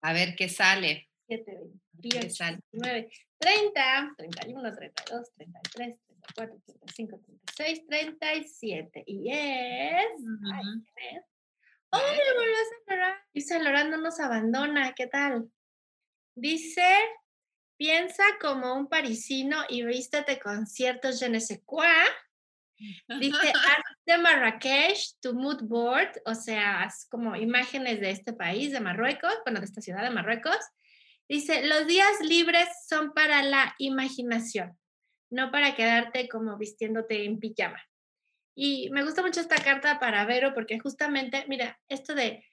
A ver qué sale. 7, 28, 29, 30, 31, 32, 33, 34, 35, 36, 37. Y es. ¡Oh, me volvió a! Dice Lorán no nos abandona. ¿Qué tal? Dice. Piensa como un parisino y vístete con ciertos je ne sais quoi. Dice Art de Marrakech, tu mood board, o sea, es como imágenes de este país, de Marruecos, bueno, de esta ciudad de Marruecos. Dice, los días libres son para la imaginación, no para quedarte como vistiéndote en pijama. Y me gusta mucho esta carta para Vero porque justamente, mira, esto de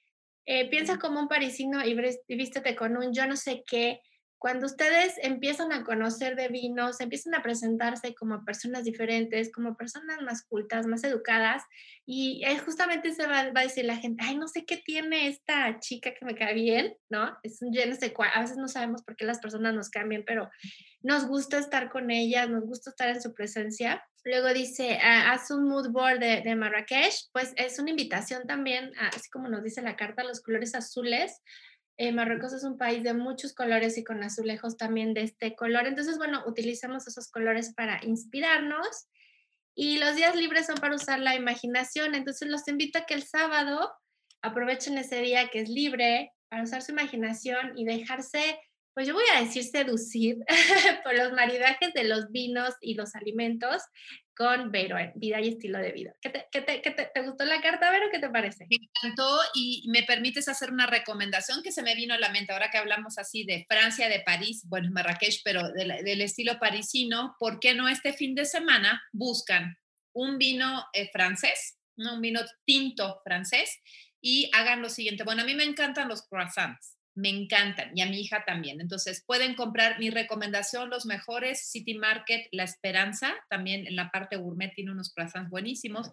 eh, piensa como un parisino y vístete con un yo no sé qué, cuando ustedes empiezan a conocer de vinos, empiezan a presentarse como personas diferentes, como personas más cultas, más educadas, y justamente se va, a decir la gente, ay, no sé qué tiene esta chica que me cae bien, ¿no? Es un yo no sé cuál, a veces no sabemos por qué las personas nos caen bien, pero nos gusta estar con ellas, nos gusta estar en su presencia. Luego dice, ah, haz un mood board de, de, Marrakech, pues es una invitación también, así como nos dice la carta, los colores azules eh, Marruecos es un país de muchos colores y con azulejos también de este color. Entonces, bueno, utilizamos esos colores para inspirarnos. Y los días libres son para usar la imaginación. Entonces, los invito a que el sábado aprovechen ese día que es libre para usar su imaginación y dejarse pues yo voy a decir seducir por los maridajes de los vinos y los alimentos con Vero, vida y estilo de vida. ¿Qué te, qué te, qué te, gustó la carta, Vero? ¿Qué te parece? Me encantó y me permites hacer una recomendación que se me vino a la mente ahora que hablamos así de Francia, de París, bueno, Marrakech, pero del estilo parisino. ¿Por qué no este fin de semana buscan un vino eh, francés, un vino tinto francés y hagan lo siguiente? Bueno, a mí me encantan los croissants me encantan y a mi hija también. Entonces pueden comprar mi recomendación, los mejores City Market, La Esperanza, también en la parte gourmet tiene unos croissants buenísimos.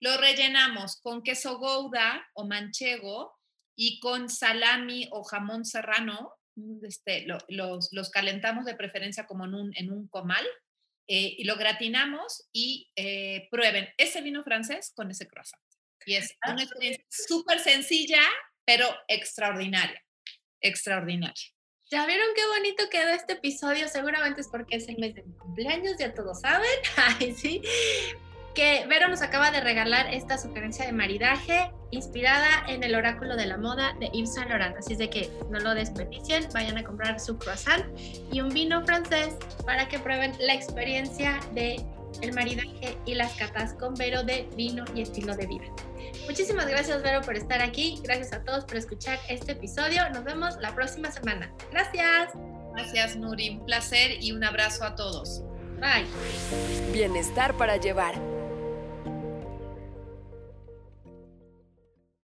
Lo rellenamos con queso gouda o manchego y con salami o jamón serrano. Mm, este, los, los, calentamos de preferencia como en un, en un comal eh, y lo gratinamos y eh, prueben ese vino francés con ese croissant. Y es ah, una experiencia súper sencilla, pero extraordinaria extraordinario. ¿Ya vieron qué bonito quedó este episodio? Seguramente es porque es el mes de mi cumpleaños, ya todos saben. Ay, sí. Que Vero nos acaba de regalar esta sugerencia de maridaje inspirada en el oráculo de la moda de Yves Saint Laurent. Así es de que no lo desperdicien, vayan a comprar su croissant y un vino francés para que prueben la experiencia de el maridaje y las catas con Vero de vino y estilo de vida. Muchísimas gracias, Vero, por estar aquí. Gracias a todos por escuchar este episodio. Nos vemos la próxima semana. Gracias. Gracias, Nuri. Un placer y un abrazo a todos. Bye. Bienestar para llevar